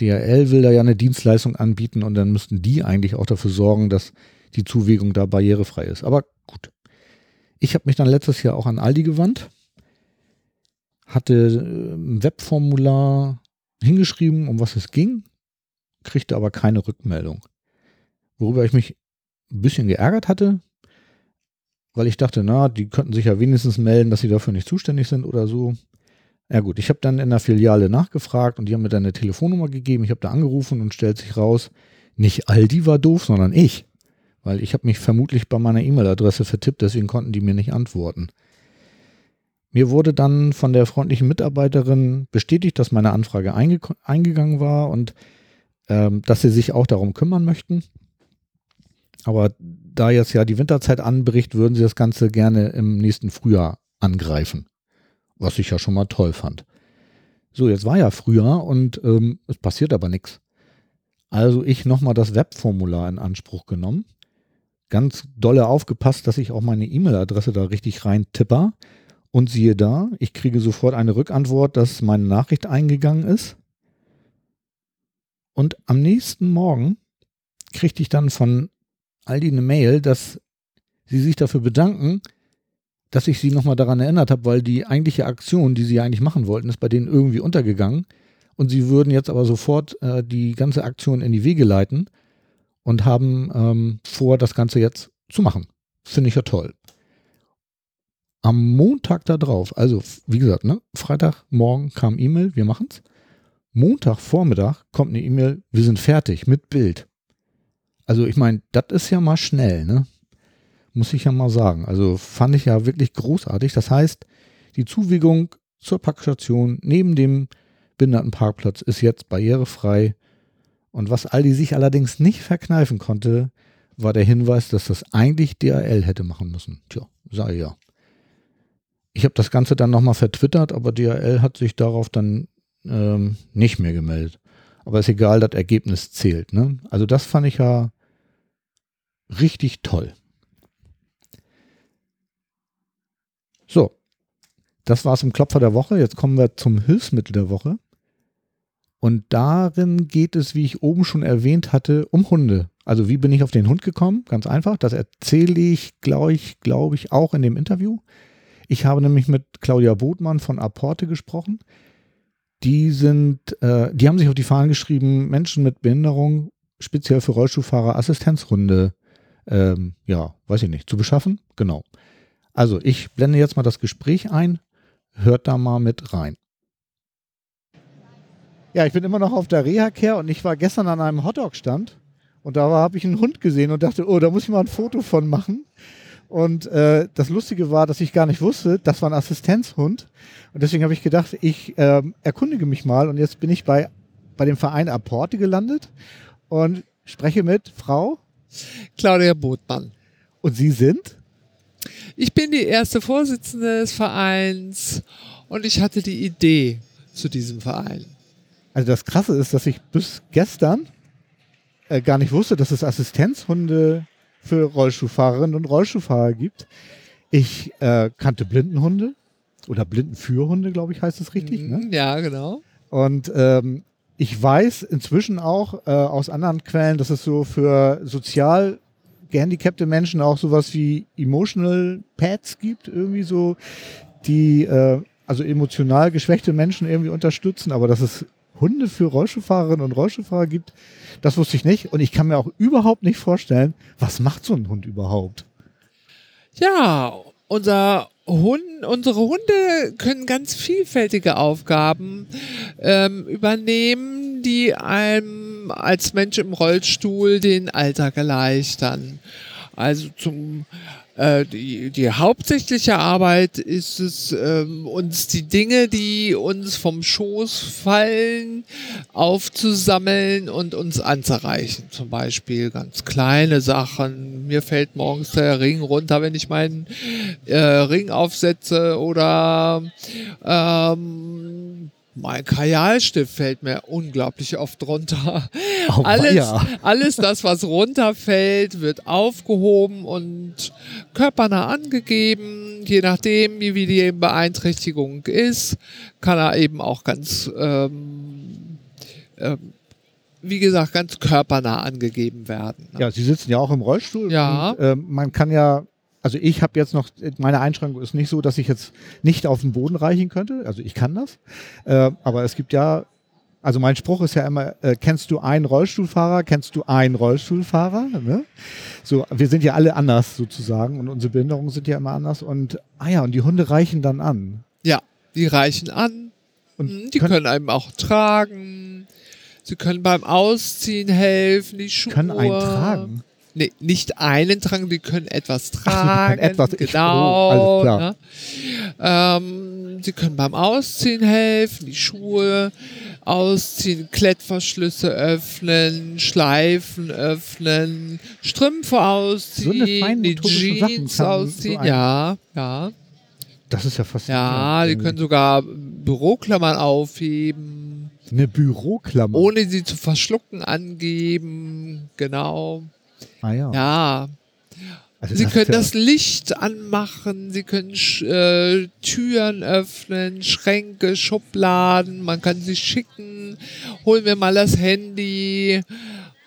DRL will da ja eine Dienstleistung anbieten und dann müssten die eigentlich auch dafür sorgen, dass die Zuwegung da barrierefrei ist. Aber gut. Ich habe mich dann letztes Jahr auch an Aldi gewandt, hatte äh, ein Webformular hingeschrieben, um was es ging, kriegte aber keine Rückmeldung. Worüber ich mich ein bisschen geärgert hatte, weil ich dachte, na, die könnten sich ja wenigstens melden, dass sie dafür nicht zuständig sind oder so. Ja gut, ich habe dann in der Filiale nachgefragt und die haben mir dann eine Telefonnummer gegeben. Ich habe da angerufen und stellt sich raus, nicht Aldi war doof, sondern ich. Weil ich habe mich vermutlich bei meiner E-Mail-Adresse vertippt, deswegen konnten die mir nicht antworten. Mir wurde dann von der freundlichen Mitarbeiterin bestätigt, dass meine Anfrage einge eingegangen war und ähm, dass sie sich auch darum kümmern möchten. Aber da jetzt ja die Winterzeit anbricht, würden sie das Ganze gerne im nächsten Frühjahr angreifen was ich ja schon mal toll fand. So, jetzt war ja Frühjahr und ähm, es passiert aber nichts. Also ich nochmal das Webformular in Anspruch genommen. Ganz dolle aufgepasst, dass ich auch meine E-Mail-Adresse da richtig rein tipper. Und siehe da, ich kriege sofort eine Rückantwort, dass meine Nachricht eingegangen ist. Und am nächsten Morgen kriegte ich dann von Aldi eine Mail, dass sie sich dafür bedanken, dass ich sie nochmal daran erinnert habe, weil die eigentliche Aktion, die sie eigentlich machen wollten, ist bei denen irgendwie untergegangen. Und sie würden jetzt aber sofort äh, die ganze Aktion in die Wege leiten und haben ähm, vor, das Ganze jetzt zu machen. Finde ich ja toll. Am Montag da drauf, also wie gesagt, ne, Freitagmorgen kam E-Mail, wir machen's. Montagvormittag kommt eine E-Mail, wir sind fertig mit Bild. Also ich meine, das ist ja mal schnell, ne? Muss ich ja mal sagen. Also fand ich ja wirklich großartig. Das heißt, die Zuwegung zur Packstation neben dem Behindertenparkplatz ist jetzt barrierefrei. Und was Aldi sich allerdings nicht verkneifen konnte, war der Hinweis, dass das eigentlich DHL hätte machen müssen. Tja, sei ja. Ich habe das Ganze dann nochmal vertwittert, aber DHL hat sich darauf dann ähm, nicht mehr gemeldet. Aber ist egal, das Ergebnis zählt. Ne? Also das fand ich ja richtig toll. So, das war es im Klopfer der Woche. Jetzt kommen wir zum Hilfsmittel der Woche. Und darin geht es, wie ich oben schon erwähnt hatte, um Hunde. Also wie bin ich auf den Hund gekommen? Ganz einfach. Das erzähle ich, glaube ich, glaube ich, auch in dem Interview. Ich habe nämlich mit Claudia Botmann von Apporte gesprochen. Die sind, äh, die haben sich auf die Fahnen geschrieben, Menschen mit Behinderung, speziell für Rollstuhlfahrer, Assistenzhunde, ähm, ja, weiß ich nicht, zu beschaffen. Genau. Also ich blende jetzt mal das Gespräch ein. Hört da mal mit rein. Ja, ich bin immer noch auf der Reha-Care und ich war gestern an einem Hotdog-Stand und da habe ich einen Hund gesehen und dachte, oh, da muss ich mal ein Foto von machen. Und äh, das Lustige war, dass ich gar nicht wusste, das war ein Assistenzhund. Und deswegen habe ich gedacht, ich äh, erkundige mich mal. Und jetzt bin ich bei, bei dem Verein Apporte gelandet und spreche mit Frau Claudia Botmann. Und Sie sind? Ich bin die erste Vorsitzende des Vereins und ich hatte die Idee zu diesem Verein. Also das Krasse ist, dass ich bis gestern äh, gar nicht wusste, dass es Assistenzhunde für Rollstuhlfahrerinnen und Rollstuhlfahrer gibt. Ich äh, kannte Blindenhunde oder Blindenführhunde, glaube ich, heißt es richtig. Ne? Ja, genau. Und ähm, ich weiß inzwischen auch äh, aus anderen Quellen, dass es so für sozial gehandicapte Menschen auch sowas wie Emotional Pads gibt, irgendwie so, die äh, also emotional geschwächte Menschen irgendwie unterstützen, aber dass es Hunde für Rollstuhlfahrerinnen und Rollstuhlfahrer gibt, das wusste ich nicht. Und ich kann mir auch überhaupt nicht vorstellen, was macht so ein Hund überhaupt? Ja, unser Hund, unsere Hunde können ganz vielfältige Aufgaben ähm, übernehmen, die einem als Mensch im Rollstuhl den Alltag erleichtern. Also zum äh, die, die hauptsächliche Arbeit ist es, ähm, uns die Dinge, die uns vom Schoß fallen, aufzusammeln und uns anzureichen. Zum Beispiel ganz kleine Sachen. Mir fällt morgens der Ring runter, wenn ich meinen äh, Ring aufsetze oder ähm, mein Kajalstift fällt mir unglaublich oft runter. Oh, alles, alles das, was runterfällt, wird aufgehoben und körpernah angegeben. Je nachdem, wie wie die Beeinträchtigung ist, kann er eben auch ganz, ähm, ähm, wie gesagt, ganz körpernah angegeben werden. ne? Ja, Sie sitzen ja auch im Rollstuhl. Ja. Und, ähm, man kann ja, also ich habe jetzt noch, meine Einschränkung ist nicht so, dass ich jetzt nicht auf den Boden reichen könnte. Also ich kann das. Äh, aber es gibt ja, also mein Spruch ist ja immer, äh, kennst du einen Rollstuhlfahrer, kennst du einen Rollstuhlfahrer? Ne? So, wir sind ja alle anders sozusagen und unsere Behinderungen sind ja immer anders. Und ah ja, und die Hunde reichen dann an. Ja, die reichen an. Und Mhm, Die können- können einem auch tragen. Sie können beim Ausziehen helfen, die Schuhe. Können einen tragen. Nee, nicht einen tragen, die können etwas Ach so, tragen. etwas- ich- genau. oh, alles klar. Ne? Ähm, sie können beim Ausziehen helfen, die Schuhe ausziehen, Klettverschlüsse öffnen, Schleifen öffnen, Strümpfe ausziehen, feine die Jeans so ausziehen. ein- ja, ja. Das ist ja faszinierend. Ja, die können sogar Büroklammern aufheben, Eine Büroklammer. ohne sie zu verschlucken angeben. Genau. Ah, ja. Ja. Also Sie das können ja- das Licht anmachen, Sie können äh, Türen öffnen, Schränke, Schubladen, man kann sie schicken. Holen wir mal das Handy.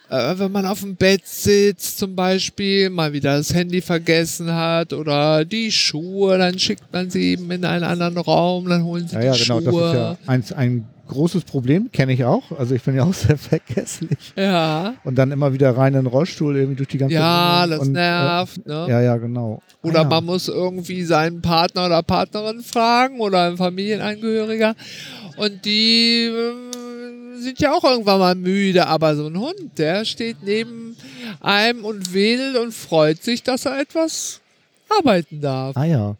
Äh, wenn man auf dem Bett sitzt zum Beispiel, mal wieder das Handy vergessen hat oder die Schuhe, dann schickt man sie eben in einen anderen Raum, dann holen sie Ja, ja, die genau. Schuhe. Das ist ja ein, ein großes Problem, kenne ich auch. Also ich bin ja auch sehr vergesslich. ja. Und dann immer wieder rein in den Rollstuhl irgendwie durch die ganze Ja, Wohnung das und, nervt, ne? Äh, ja, ja, genau. Oder ah, ja. man muss irgendwie seinen Partner oder Partnerin fragen oder einen Familienangehöriger. Und die äh, sind ja auch irgendwann mal müde. Aber so ein Hund, der steht neben einem und wedelt und freut sich, dass er etwas arbeiten darf. Ah ja.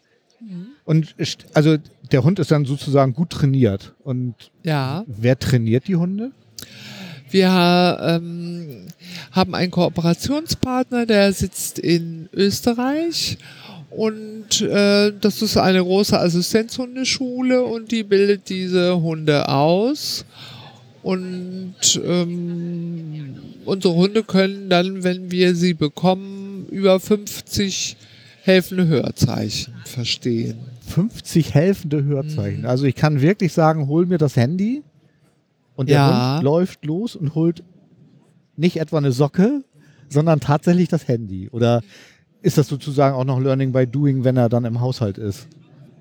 Und ist- also der Hund ist dann sozusagen gut trainiert. Und Ja, wer trainiert die Hunde? wir ähm, haben einen Kooperationspartner, der sitzt in Österreich. Und äh, das ist eine große Assistenzhundeschule und die bildet diese Hunde aus. Und ähm, unsere Hunde können dann, wenn wir sie bekommen, über 50 helfende Hörzeichen verstehen. 50 helfende Hörzeichen. Mhm. Also ich kann wirklich sagen, hol mir das Handy und der Ja. Hund läuft los und holt nicht etwa eine Socke, sondern tatsächlich das Handy. Oder ist das sozusagen auch noch Learning by Doing, wenn er dann im Haushalt ist?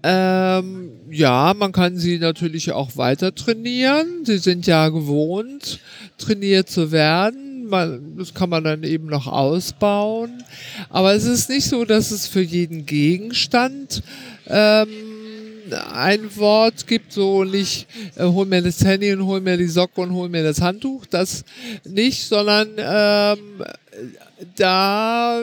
Ähm, ja, man kann sie natürlich auch weiter trainieren. Sie sind ja gewohnt, trainiert zu werden. Man, das kann man dann eben noch ausbauen. Aber es ist nicht so, dass es für jeden Gegenstand ähm, ein Wort gibt, so nicht, äh, hol mir das Handy und hol mir die Socke und hol mir das Handtuch, das nicht, sondern ähm, da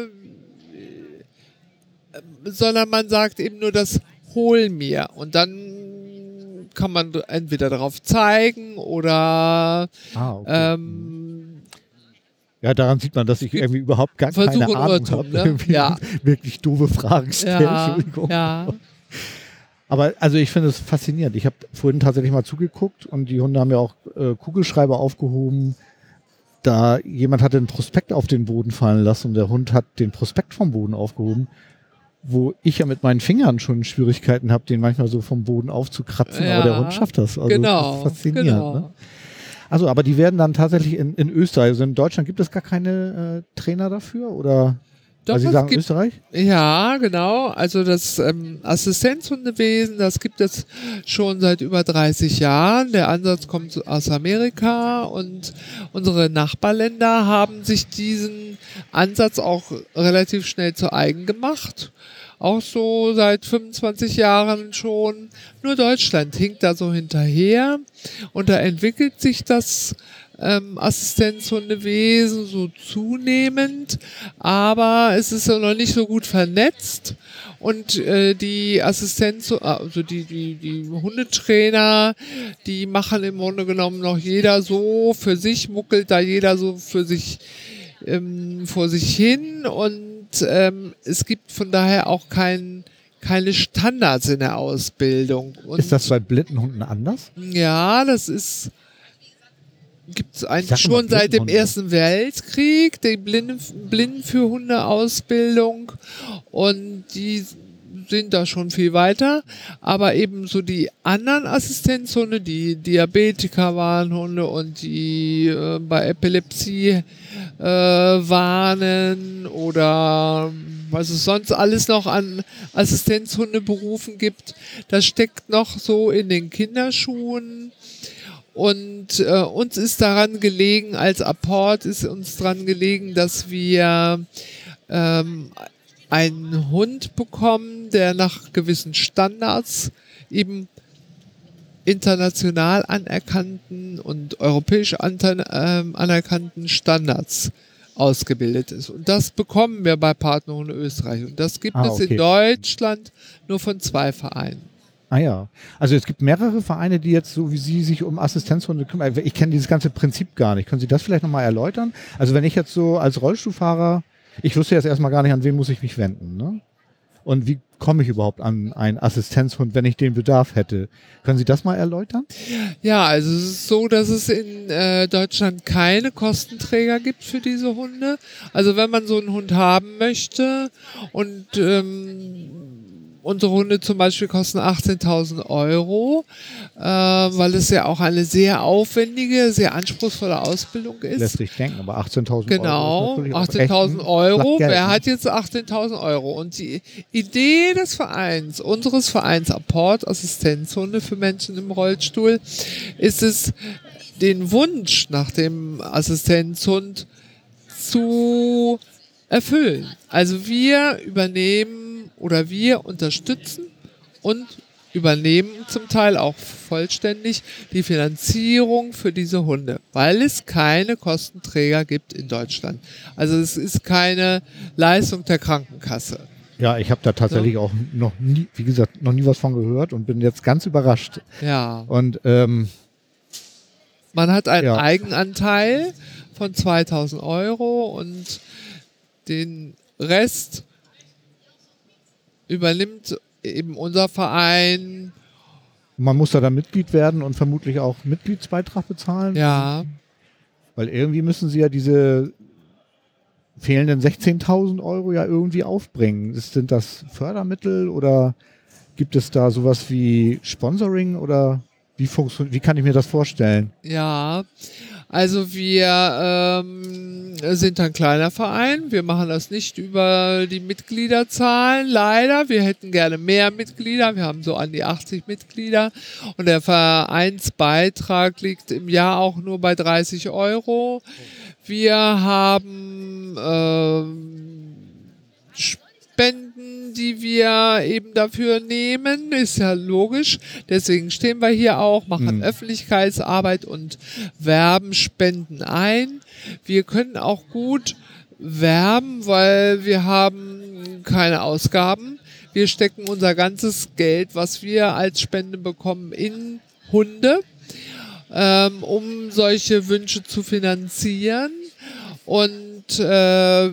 sondern man sagt eben nur das hol mir und dann kann man entweder darauf zeigen oder Ah, okay. ähm, ja, daran sieht man, dass ich irgendwie überhaupt gar Versuch keine Ahnung habe. ne? Ja. Wirklich doofe Fragen stellen, ja, Entschuldigung. ja, Aber also ich finde es faszinierend. Ich habe vorhin tatsächlich mal zugeguckt und die Hunde haben ja auch äh, Kugelschreiber aufgehoben. Da jemand hatte einen Prospekt auf den Boden fallen lassen und der Hund hat den Prospekt vom Boden aufgehoben, wo ich ja mit meinen Fingern schon Schwierigkeiten habe, den manchmal so vom Boden aufzukratzen, Ja, aber der Hund schafft das. Also genau, das ist faszinierend. genau. Ne? Also, aber die werden dann tatsächlich in, in Österreich, also in Deutschland gibt es gar keine äh, Trainer dafür oder? Doch, Also Sie es sagen gibt- Österreich? Ja, genau. Also das ähm, Assistenzhundewesen, das gibt es schon seit über 30 Jahren. Der Ansatz kommt aus Amerika und unsere Nachbarländer haben sich diesen Ansatz auch relativ schnell zu eigen gemacht. Auch so seit 25 Jahren schon. Nur Deutschland hinkt da so hinterher. Und da entwickelt sich das ähm, Assistenzhundewesen so zunehmend, aber es ist ja noch nicht so gut vernetzt. Und äh, die Assistenz, also die, die, die Hundetrainer, die machen im Grunde genommen noch jeder so für sich, muckelt da jeder so für sich ähm, vor sich hin. Und ähm, es gibt von daher auch kein, keine Standards in der Ausbildung. Und Ist das bei blinden Hunden anders? ja, das ist gibt es eigentlich schon seit dem. Ersten Weltkrieg, die Blinden, Blinden für Hunde Ausbildung und die sind da schon viel weiter, aber eben so die anderen Assistenzhunde, die Diabetiker-Warnhunde und die äh, bei Epilepsie äh, warnen oder was es sonst alles noch an Assistenzhundeberufen gibt, das steckt noch so in den Kinderschuhen. Und äh, uns ist daran gelegen, als Apport ist uns daran gelegen, dass wir ähm, einen Hund bekommen, der nach gewissen Standards eben international anerkannten und europäisch ähm, anerkannten Standards ausgebildet ist. Und das bekommen wir bei Partnerhunde Österreich. Und das gibt Ah, es okay. in Deutschland nur von zwei Vereinen. Ah ja. Also es gibt mehrere Vereine, die jetzt so wie Sie sich um Assistenzhunde kümmern. Ich kenne dieses ganze Prinzip gar nicht. Können Sie das vielleicht nochmal erläutern? Also wenn ich jetzt so als Rollstuhlfahrer, ich wusste jetzt erstmal gar nicht, an wen muss ich mich wenden. Ne? Und wie komme ich überhaupt an einen Assistenzhund, wenn ich den Bedarf hätte? Können Sie das mal erläutern? Ja, also es ist so, dass es in äh, Deutschland keine Kostenträger gibt für diese Hunde. Also wenn man so einen Hund haben möchte und ähm, unsere Hunde zum Beispiel kosten 18.000 Euro, äh, weil es ja auch eine sehr aufwendige, sehr anspruchsvolle Ausbildung ist. Lässt sich denken, aber 18.000 Genau, Euro. echt 18.000 ein Euro. Wer ne? hat jetzt 18.000 Euro? Und die Idee des Vereins, unseres Vereins Apport Assistenzhunde für Menschen im Rollstuhl, ist es, den Wunsch nach dem Assistenzhund zu erfüllen. Also wir übernehmen oder wir unterstützen und übernehmen zum Teil auch vollständig die Finanzierung für diese Hunde, weil es keine Kostenträger gibt in Deutschland. Also es ist keine Leistung der Krankenkasse. Ja, ich habe da tatsächlich auch noch nie, wie gesagt, noch nie was von gehört und bin jetzt ganz überrascht. Ja, Und ähm, man hat einen Ja. Eigenanteil von 2000 Euro und den Rest übernimmt eben unser Verein. man muss da dann Mitglied werden und vermutlich auch Mitgliedsbeitrag bezahlen. Ja, Weil irgendwie müssen sie ja diese fehlenden 16.000 Euro ja irgendwie aufbringen. Sind das Fördermittel oder gibt es da sowas wie Sponsoring oder wie, funktioniert, wie kann ich mir das vorstellen? Ja, also wir ähm, sind ein kleiner Verein. Wir machen das nicht über die Mitgliederzahlen, leider. Wir hätten gerne mehr Mitglieder. Wir haben so an die 80 Mitglieder. Und der Vereinsbeitrag liegt im Jahr auch nur bei 30 Euro. Wir haben ähm, Spenden, die wir eben dafür nehmen, ist ja logisch. Deswegen stehen wir hier auch, machen Mhm. Öffentlichkeitsarbeit und werben Spenden ein. Wir können auch gut werben, weil wir haben keine Ausgaben. Wir stecken unser ganzes Geld, was wir als Spende bekommen, in Hunde, ähm, um solche Wünsche zu finanzieren. Und äh,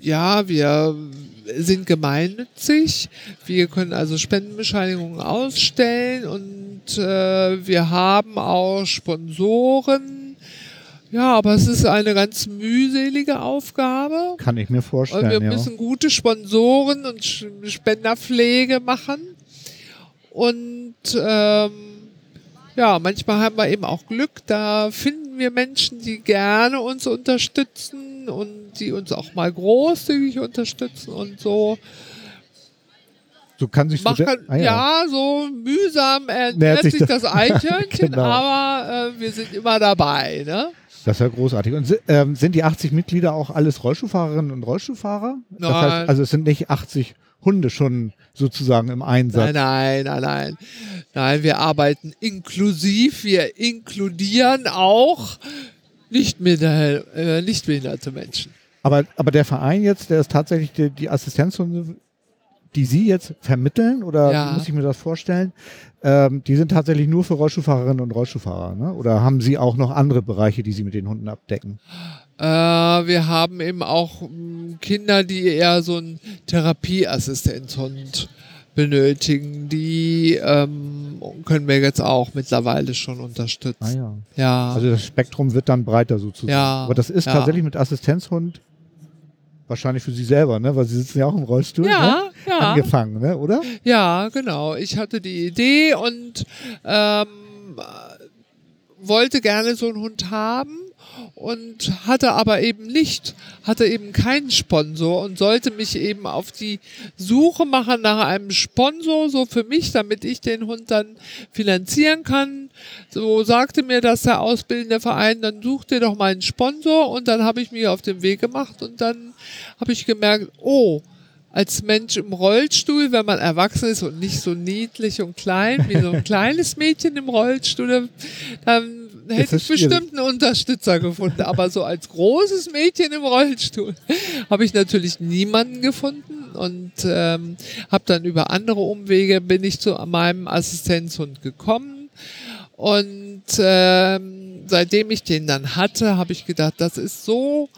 ja, wir sind gemeinnützig. Wir können also Spendenbescheinigungen ausstellen und äh, wir haben auch Sponsoren. Ja, aber es ist eine ganz mühselige Aufgabe. Kann ich mir Und vorstellen. wir ja. müssen gute Sponsoren und Spenderpflege machen. Und ähm, ja, manchmal haben wir eben auch Glück. Da finden wir Menschen, die gerne uns unterstützen und die uns auch mal großzügig unterstützen und so. So kann sich Mach so. Ah, ja. so mühsam ernährt sich das- das Eichhörnchen, Genau. aber äh, wir sind immer dabei. Ne? Das ist ja großartig. Und ähm, sind die 80 Mitglieder auch alles Rollstuhlfahrerinnen und Rollstuhlfahrer? Das Nein. heißt, also es sind nicht 80 Hunde schon sozusagen im Einsatz. Nein, nein, nein, nein. Nein, wir arbeiten inklusiv, wir inkludieren auch nicht, minder, äh, nicht behinderte Menschen. Aber, aber der Verein jetzt, der ist tatsächlich die, die Assistenzhunde, die Sie jetzt vermitteln oder Ja. muss ich mir das vorstellen? Ähm, die sind tatsächlich nur für Rollstuhlfahrerinnen und Rollstuhlfahrer, ne? Oder haben Sie auch noch andere Bereiche, die Sie mit den Hunden abdecken? Äh, wir haben eben auch mh, Kinder, die eher so einen Therapieassistenzhund benötigen. Die ähm, können wir jetzt auch mittlerweile schon unterstützen. Ah ja. Ja. Also das Spektrum wird dann breiter sozusagen. Ja, Aber das ist ja. tatsächlich mit Assistenzhund wahrscheinlich für Sie selber, ne? Weil Sie sitzen ja auch im Rollstuhl. ja, ne? ja. Angefangen, ne? Oder? Ja, genau. Ich hatte die Idee und ähm, wollte gerne so einen Hund haben und hatte aber eben nicht, hatte eben keinen Sponsor und sollte mich eben auf die Suche machen nach einem Sponsor, so für mich, damit ich den Hund dann finanzieren kann. So sagte mir das der ausbildende Verein, dann such dir doch mal einen Sponsor und dann habe ich mich auf den Weg gemacht und dann habe ich gemerkt, oh, als Mensch im Rollstuhl, wenn man erwachsen ist und nicht so niedlich und klein wie so ein kleines Mädchen im Rollstuhl, dann hätte ich bestimmt einen Unterstützer gefunden. Aber so als großes Mädchen im Rollstuhl habe ich natürlich niemanden gefunden und ähm, habe dann über andere Umwege bin ich zu meinem Assistenzhund gekommen und ähm, seitdem ich den dann hatte, habe ich gedacht, das ist so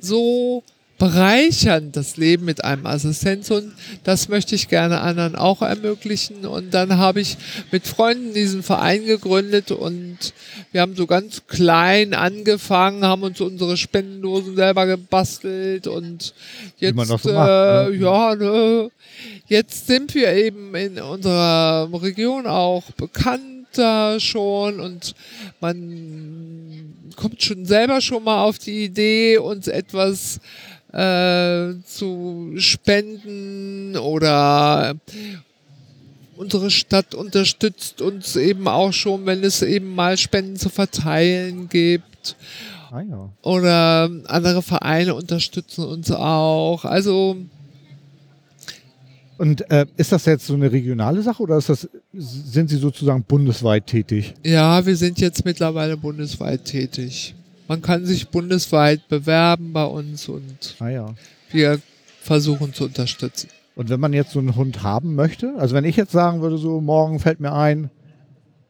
so bereichernd, das Leben mit einem Assistenzhund. Das möchte ich gerne anderen auch ermöglichen. Und dann habe ich mit Freunden diesen Verein gegründet und wir haben so ganz klein angefangen, haben uns unsere Spendendosen selber gebastelt und jetzt, so äh, macht, ne? ja, ne, jetzt sind wir eben in unserer Region auch bekannter schon und man kommt schon selber schon mal auf die Idee, uns etwas äh, zu spenden oder unsere Stadt unterstützt uns eben auch schon, wenn es eben mal Spenden zu verteilen gibt Ah ja. oder andere Vereine unterstützen uns auch. Also Und äh, ist das jetzt so eine regionale Sache oder ist das, sind Sie sozusagen bundesweit tätig? ja, wir sind jetzt mittlerweile bundesweit tätig. Man kann sich bundesweit bewerben bei uns und Ah ja. wir versuchen zu unterstützen. Und wenn man jetzt so einen Hund haben möchte, also wenn ich jetzt sagen würde, so morgen fällt mir ein,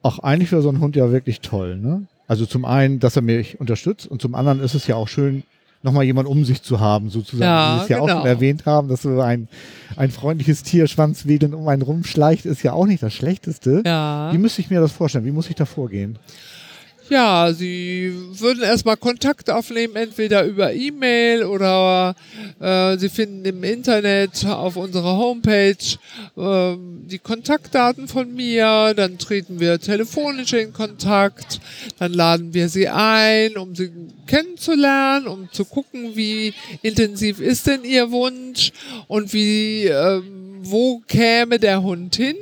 ach, eigentlich wäre so ein Hund ja wirklich toll, ne? Also zum einen, dass er mich unterstützt und zum anderen ist es ja auch schön, nochmal jemand um sich zu haben, sozusagen, Ja, wie Sie es ja auch genau. schon erwähnt haben, dass so ein, ein freundliches Tier schwanzwedelnd um einen rumschleicht, ist ja auch nicht das Schlechteste. Ja. Wie müsste ich mir das vorstellen? Wie muss ich da vorgehen? Ja, Sie würden erstmal Kontakt aufnehmen, entweder über E-Mail oder äh, Sie finden im Internet auf unserer Homepage äh, die Kontaktdaten von mir. Dann treten wir telefonisch in Kontakt. Dann laden wir Sie ein, um Sie kennenzulernen, um zu gucken, wie intensiv ist denn Ihr Wunsch und wie, ähm, wo käme der Hund hin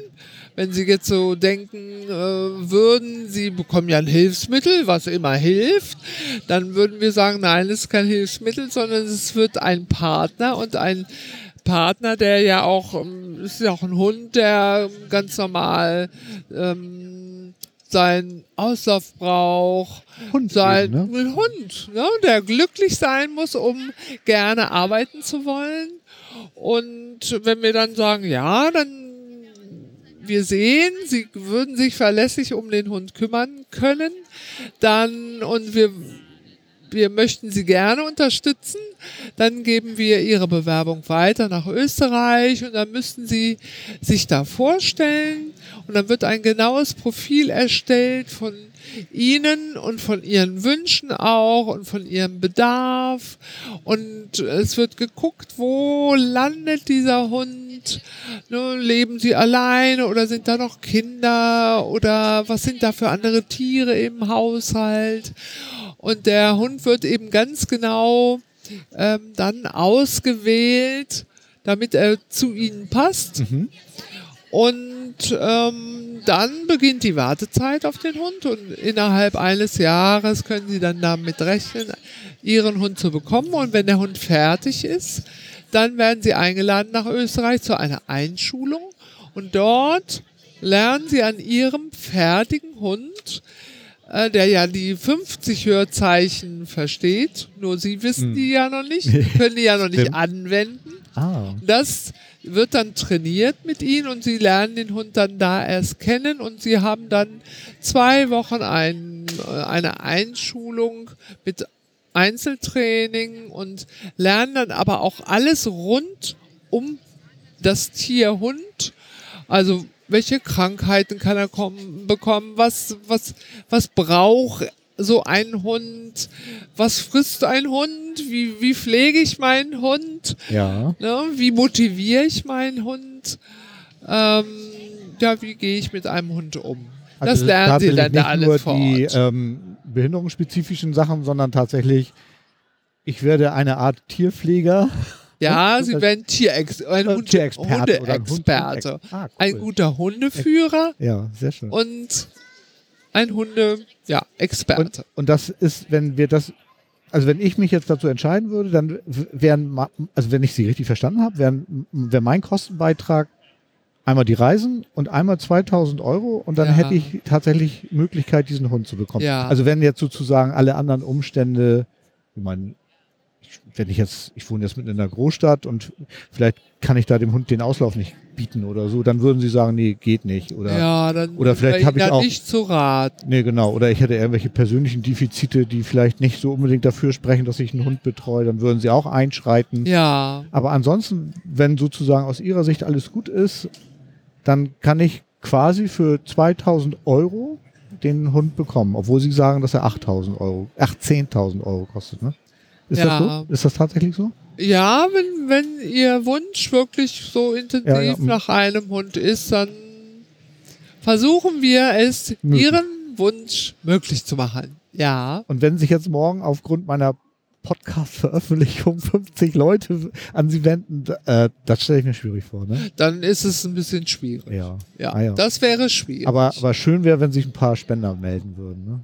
wenn Sie jetzt so denken äh, würden, Sie bekommen ja ein Hilfsmittel, was immer hilft, dann würden wir sagen, nein, es ist kein Hilfsmittel, sondern es wird ein Partner und ein Partner, der ja auch, ähm, ist ja auch ein Hund, der ganz normal ähm, seinen Auslauf braucht, Hund sein eben, ne? ein Hund, ne, der glücklich sein muss, um gerne arbeiten zu wollen. Und wenn wir dann sagen, ja, dann wir sehen, sie würden sich verlässlich um den Hund kümmern können, dann und wir wir möchten Sie gerne unterstützen, dann geben wir Ihre Bewerbung weiter nach Österreich und dann müssten Sie sich da vorstellen. Und dann wird ein genaues Profil erstellt von Ihnen und von Ihren Wünschen auch und von Ihrem Bedarf und es wird geguckt, wo landet dieser Hund, ne, leben Sie alleine oder sind da noch Kinder oder was sind da für andere Tiere im Haushalt und der Hund wird eben ganz genau ähm, dann ausgewählt, damit er zu ihnen passt. Mhm. Und ähm, dann beginnt die Wartezeit auf den Hund und innerhalb eines Jahres können Sie dann damit rechnen, Ihren Hund zu bekommen. Und wenn der Hund fertig ist, dann werden Sie eingeladen nach Österreich zu einer Einschulung und dort lernen Sie an Ihrem fertigen Hund, äh, der ja die 50 Hörzeichen versteht, nur Sie wissen Hm. die ja noch nicht, können die ja noch nicht anwenden. Ah. Das wird dann trainiert mit ihnen und sie lernen den Hund dann da erst kennen und sie haben dann zwei Wochen ein, äh, eine Einschulung mit Einzeltraining und lernen dann aber auch alles rund um das Tier Hund. Also welche Krankheiten kann er kommen, bekommen, was, was, was braucht so ein Hund, was frisst ein Hund, wie, wie pflege ich meinen Hund, Ja. Ne? Wie motiviere ich meinen Hund? Ähm, ja, wie gehe ich mit einem Hund um? das Also lernen sie tatsächlich dann da nicht alles nur vor die Ort. ähm, behinderungsspezifischen Sachen, sondern tatsächlich, ich werde eine Art Tierpfleger. ja, sie das- werden Tierex ein Äh, Hund Tierexperte oder ein Hundeexperte. Ah, cool. Ein guter Hundeführer Ja, sehr schön. und ein Hunde, ja, Und, Experte. und das ist, wenn wir das, also wenn ich mich jetzt dazu entscheiden würde, dann wären, also wenn ich sie richtig verstanden habe, wären, wäre mein Kostenbeitrag einmal die Reisen und einmal 2000 Euro und dann Ja. hätte ich tatsächlich Möglichkeit, diesen Hund zu bekommen. Ja. Also wenn jetzt sozusagen alle anderen Umstände, ich meine, wenn ich jetzt, ich wohne jetzt mitten in einer Großstadt und vielleicht kann ich da dem Hund den Auslauf nicht bieten oder so, dann würden sie sagen, nee, geht nicht. Oder ja, dann oder vielleicht wäre hab ich auch- nicht zu raten. Nee, genau. Oder ich hätte irgendwelche persönlichen Defizite, die vielleicht nicht so unbedingt dafür sprechen, dass ich einen Hund betreue. Dann würden sie auch einschreiten. Ja, Aber ansonsten, wenn sozusagen aus ihrer Sicht alles gut ist, dann kann ich quasi für 2000 Euro den Hund bekommen. Obwohl sie sagen, dass er 8000 Euro, ach, 10.000 Euro kostet, ne? Ist Ja. das so? Ist das tatsächlich so? ja, wenn, wenn Ihr Wunsch wirklich so intensiv Ja, ja. nach einem Hund ist, dann versuchen wir es, Möglich. Ihren Wunsch möglich zu machen. Ja. Und wenn sich jetzt morgen aufgrund meiner Podcast-Veröffentlichung 50 Leute an sie wenden, äh, das stelle ich mir schwierig vor, ne? Dann ist es ein bisschen schwierig. Ja. Ja, Ah, ja. das wäre schwierig. Aber, aber schön wäre, wenn sich ein paar Spender melden würden. Ne?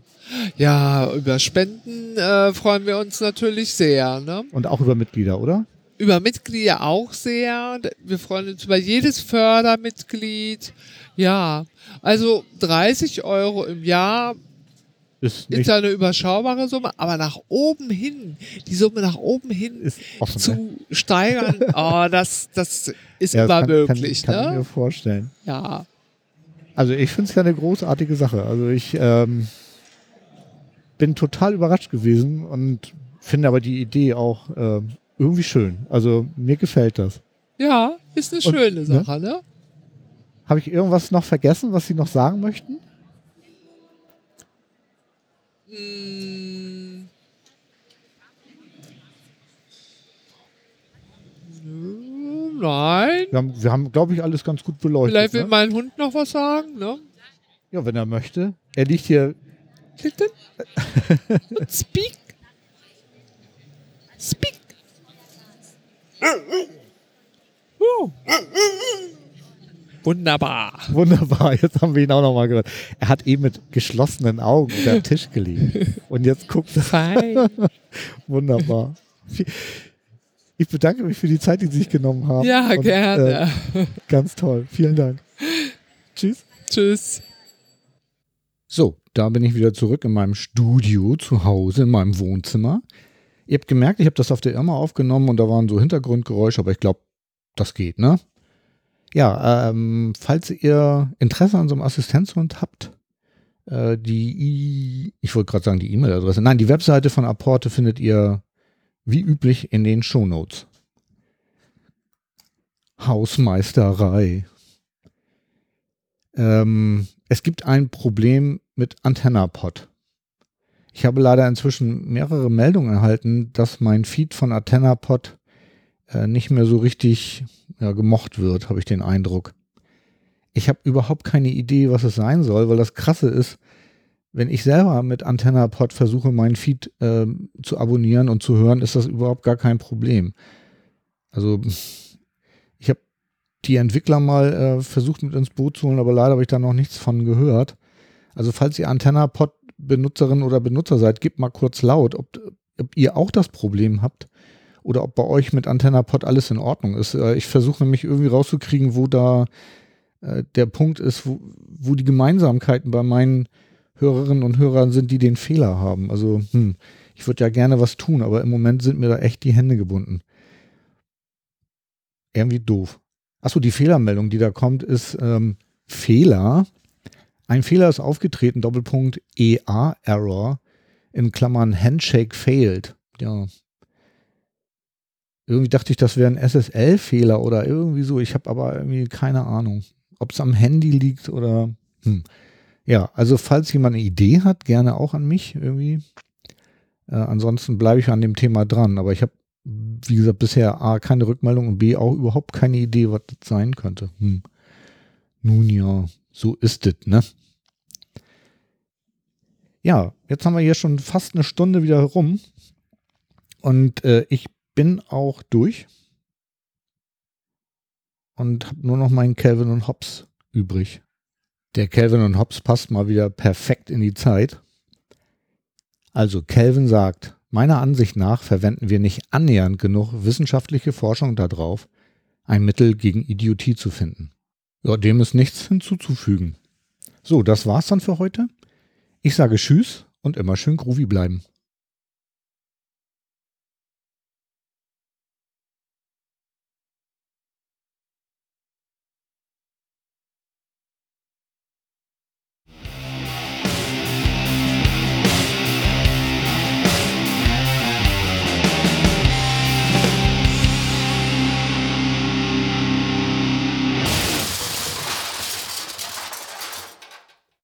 ja, über Spenden äh, freuen wir uns natürlich sehr. Ne? Und auch über Mitglieder, oder? Über Mitglieder auch sehr. Wir freuen uns über jedes Fördermitglied. Ja, also 30 Euro im Jahr Ist ist eine überschaubare Summe, aber nach oben hin, die Summe nach oben hin ist offen. ne? zu steigern, oh, das, das ist Ja, immer kann, möglich. Kann, kann ich ne? mir vorstellen. Ja, Also ich finde es ja eine großartige Sache. Also ich ähm, bin total überrascht gewesen und finde aber die Idee auch ähm, irgendwie schön. Also mir gefällt das. ja, ist eine Und, schöne ne? Sache, ne? Habe ich irgendwas noch vergessen, was Sie noch sagen möchten? Nö, Nein. Wir haben, wir haben glaube ich, alles ganz gut beleuchtet. Vielleicht will ne? mein Hund noch was sagen, ne? Ja, wenn er möchte. Er liegt hier. Bitte? Und speak. Speak. Uh. Wunderbar. Wunderbar, jetzt haben wir ihn auch noch mal gehört. Er hat eben mit geschlossenen Augen unter den Tisch gelegen. Und jetzt guckt er. Fein. Wunderbar. Ich bedanke mich für die Zeit, die Sie sich genommen haben. Ja, Und, gerne. Äh, ganz toll. Vielen Dank. Tschüss. Tschüss. So, da bin ich wieder zurück in meinem Studio zu Hause, in meinem Wohnzimmer. Ihr habt gemerkt, ich habe das auf der Irma aufgenommen und da waren so Hintergrundgeräusche, aber ich glaube, das geht, ne? Ja, ähm, falls ihr Interesse an so einem Assistenzhund habt, äh, die, I ich wollte gerade sagen die E-Mail-Adresse, nein, die Webseite von Apporte findet ihr wie üblich in den Shownotes. Hausmeisterei. Ähm, es gibt ein Problem mit AntennaPod. Ich habe leider inzwischen mehrere Meldungen erhalten, dass mein Feed von AntennaPod äh, nicht mehr so richtig ja, gemocht wird, habe ich den Eindruck. Ich habe überhaupt keine Idee, was es sein soll, weil das Krasse ist, wenn ich selber mit AntennaPod versuche, meinen Feed äh, zu abonnieren und zu hören, ist das überhaupt gar kein Problem. Also ich habe die Entwickler mal äh, versucht mit ins Boot zu holen, aber leider habe ich da noch nichts von gehört. Also falls ihr AntennaPod Benutzerin oder Benutzer seid, gebt mal kurz laut, ob, ob ihr auch das Problem habt oder ob bei euch mit AntennaPod alles in Ordnung ist. Äh, ich versuche nämlich irgendwie rauszukriegen, wo da äh, der Punkt ist, wo, wo die Gemeinsamkeiten bei meinen Hörerinnen und Hörern sind, die den Fehler haben. Also, hm, ich würde ja gerne was tun, aber im Moment sind mir da echt die Hände gebunden. Irgendwie doof. Achso, die Fehlermeldung, die da kommt, ist ähm, Fehler. Ein Fehler ist aufgetreten, Doppelpunkt EA Error, in Klammern Handshake failed. Ja. Irgendwie dachte ich, das wäre ein SSL-Fehler oder irgendwie so. Ich habe aber irgendwie keine Ahnung, ob es am Handy liegt oder. Hm. Ja, also falls jemand eine Idee hat, gerne auch an mich irgendwie. Äh, ansonsten bleibe ich an dem Thema dran. Aber ich habe, wie gesagt, bisher A, keine Rückmeldung und B, auch überhaupt keine Idee, was das sein könnte. Hm. Nun ja, so ist es, ne? Ja, jetzt haben wir hier schon fast eine Stunde wieder rum. Und äh, ich bin auch durch. Und habe nur noch meinen Calvin und Hobbs übrig. Der Calvin und Hobbs passt mal wieder perfekt in die Zeit. Also Calvin sagt, meiner Ansicht nach verwenden wir nicht annähernd genug wissenschaftliche Forschung darauf, ein Mittel gegen Idiotie zu finden. Ja, dem ist nichts hinzuzufügen. So, das war's dann für heute. Ich sage Tschüss und immer schön groovy bleiben.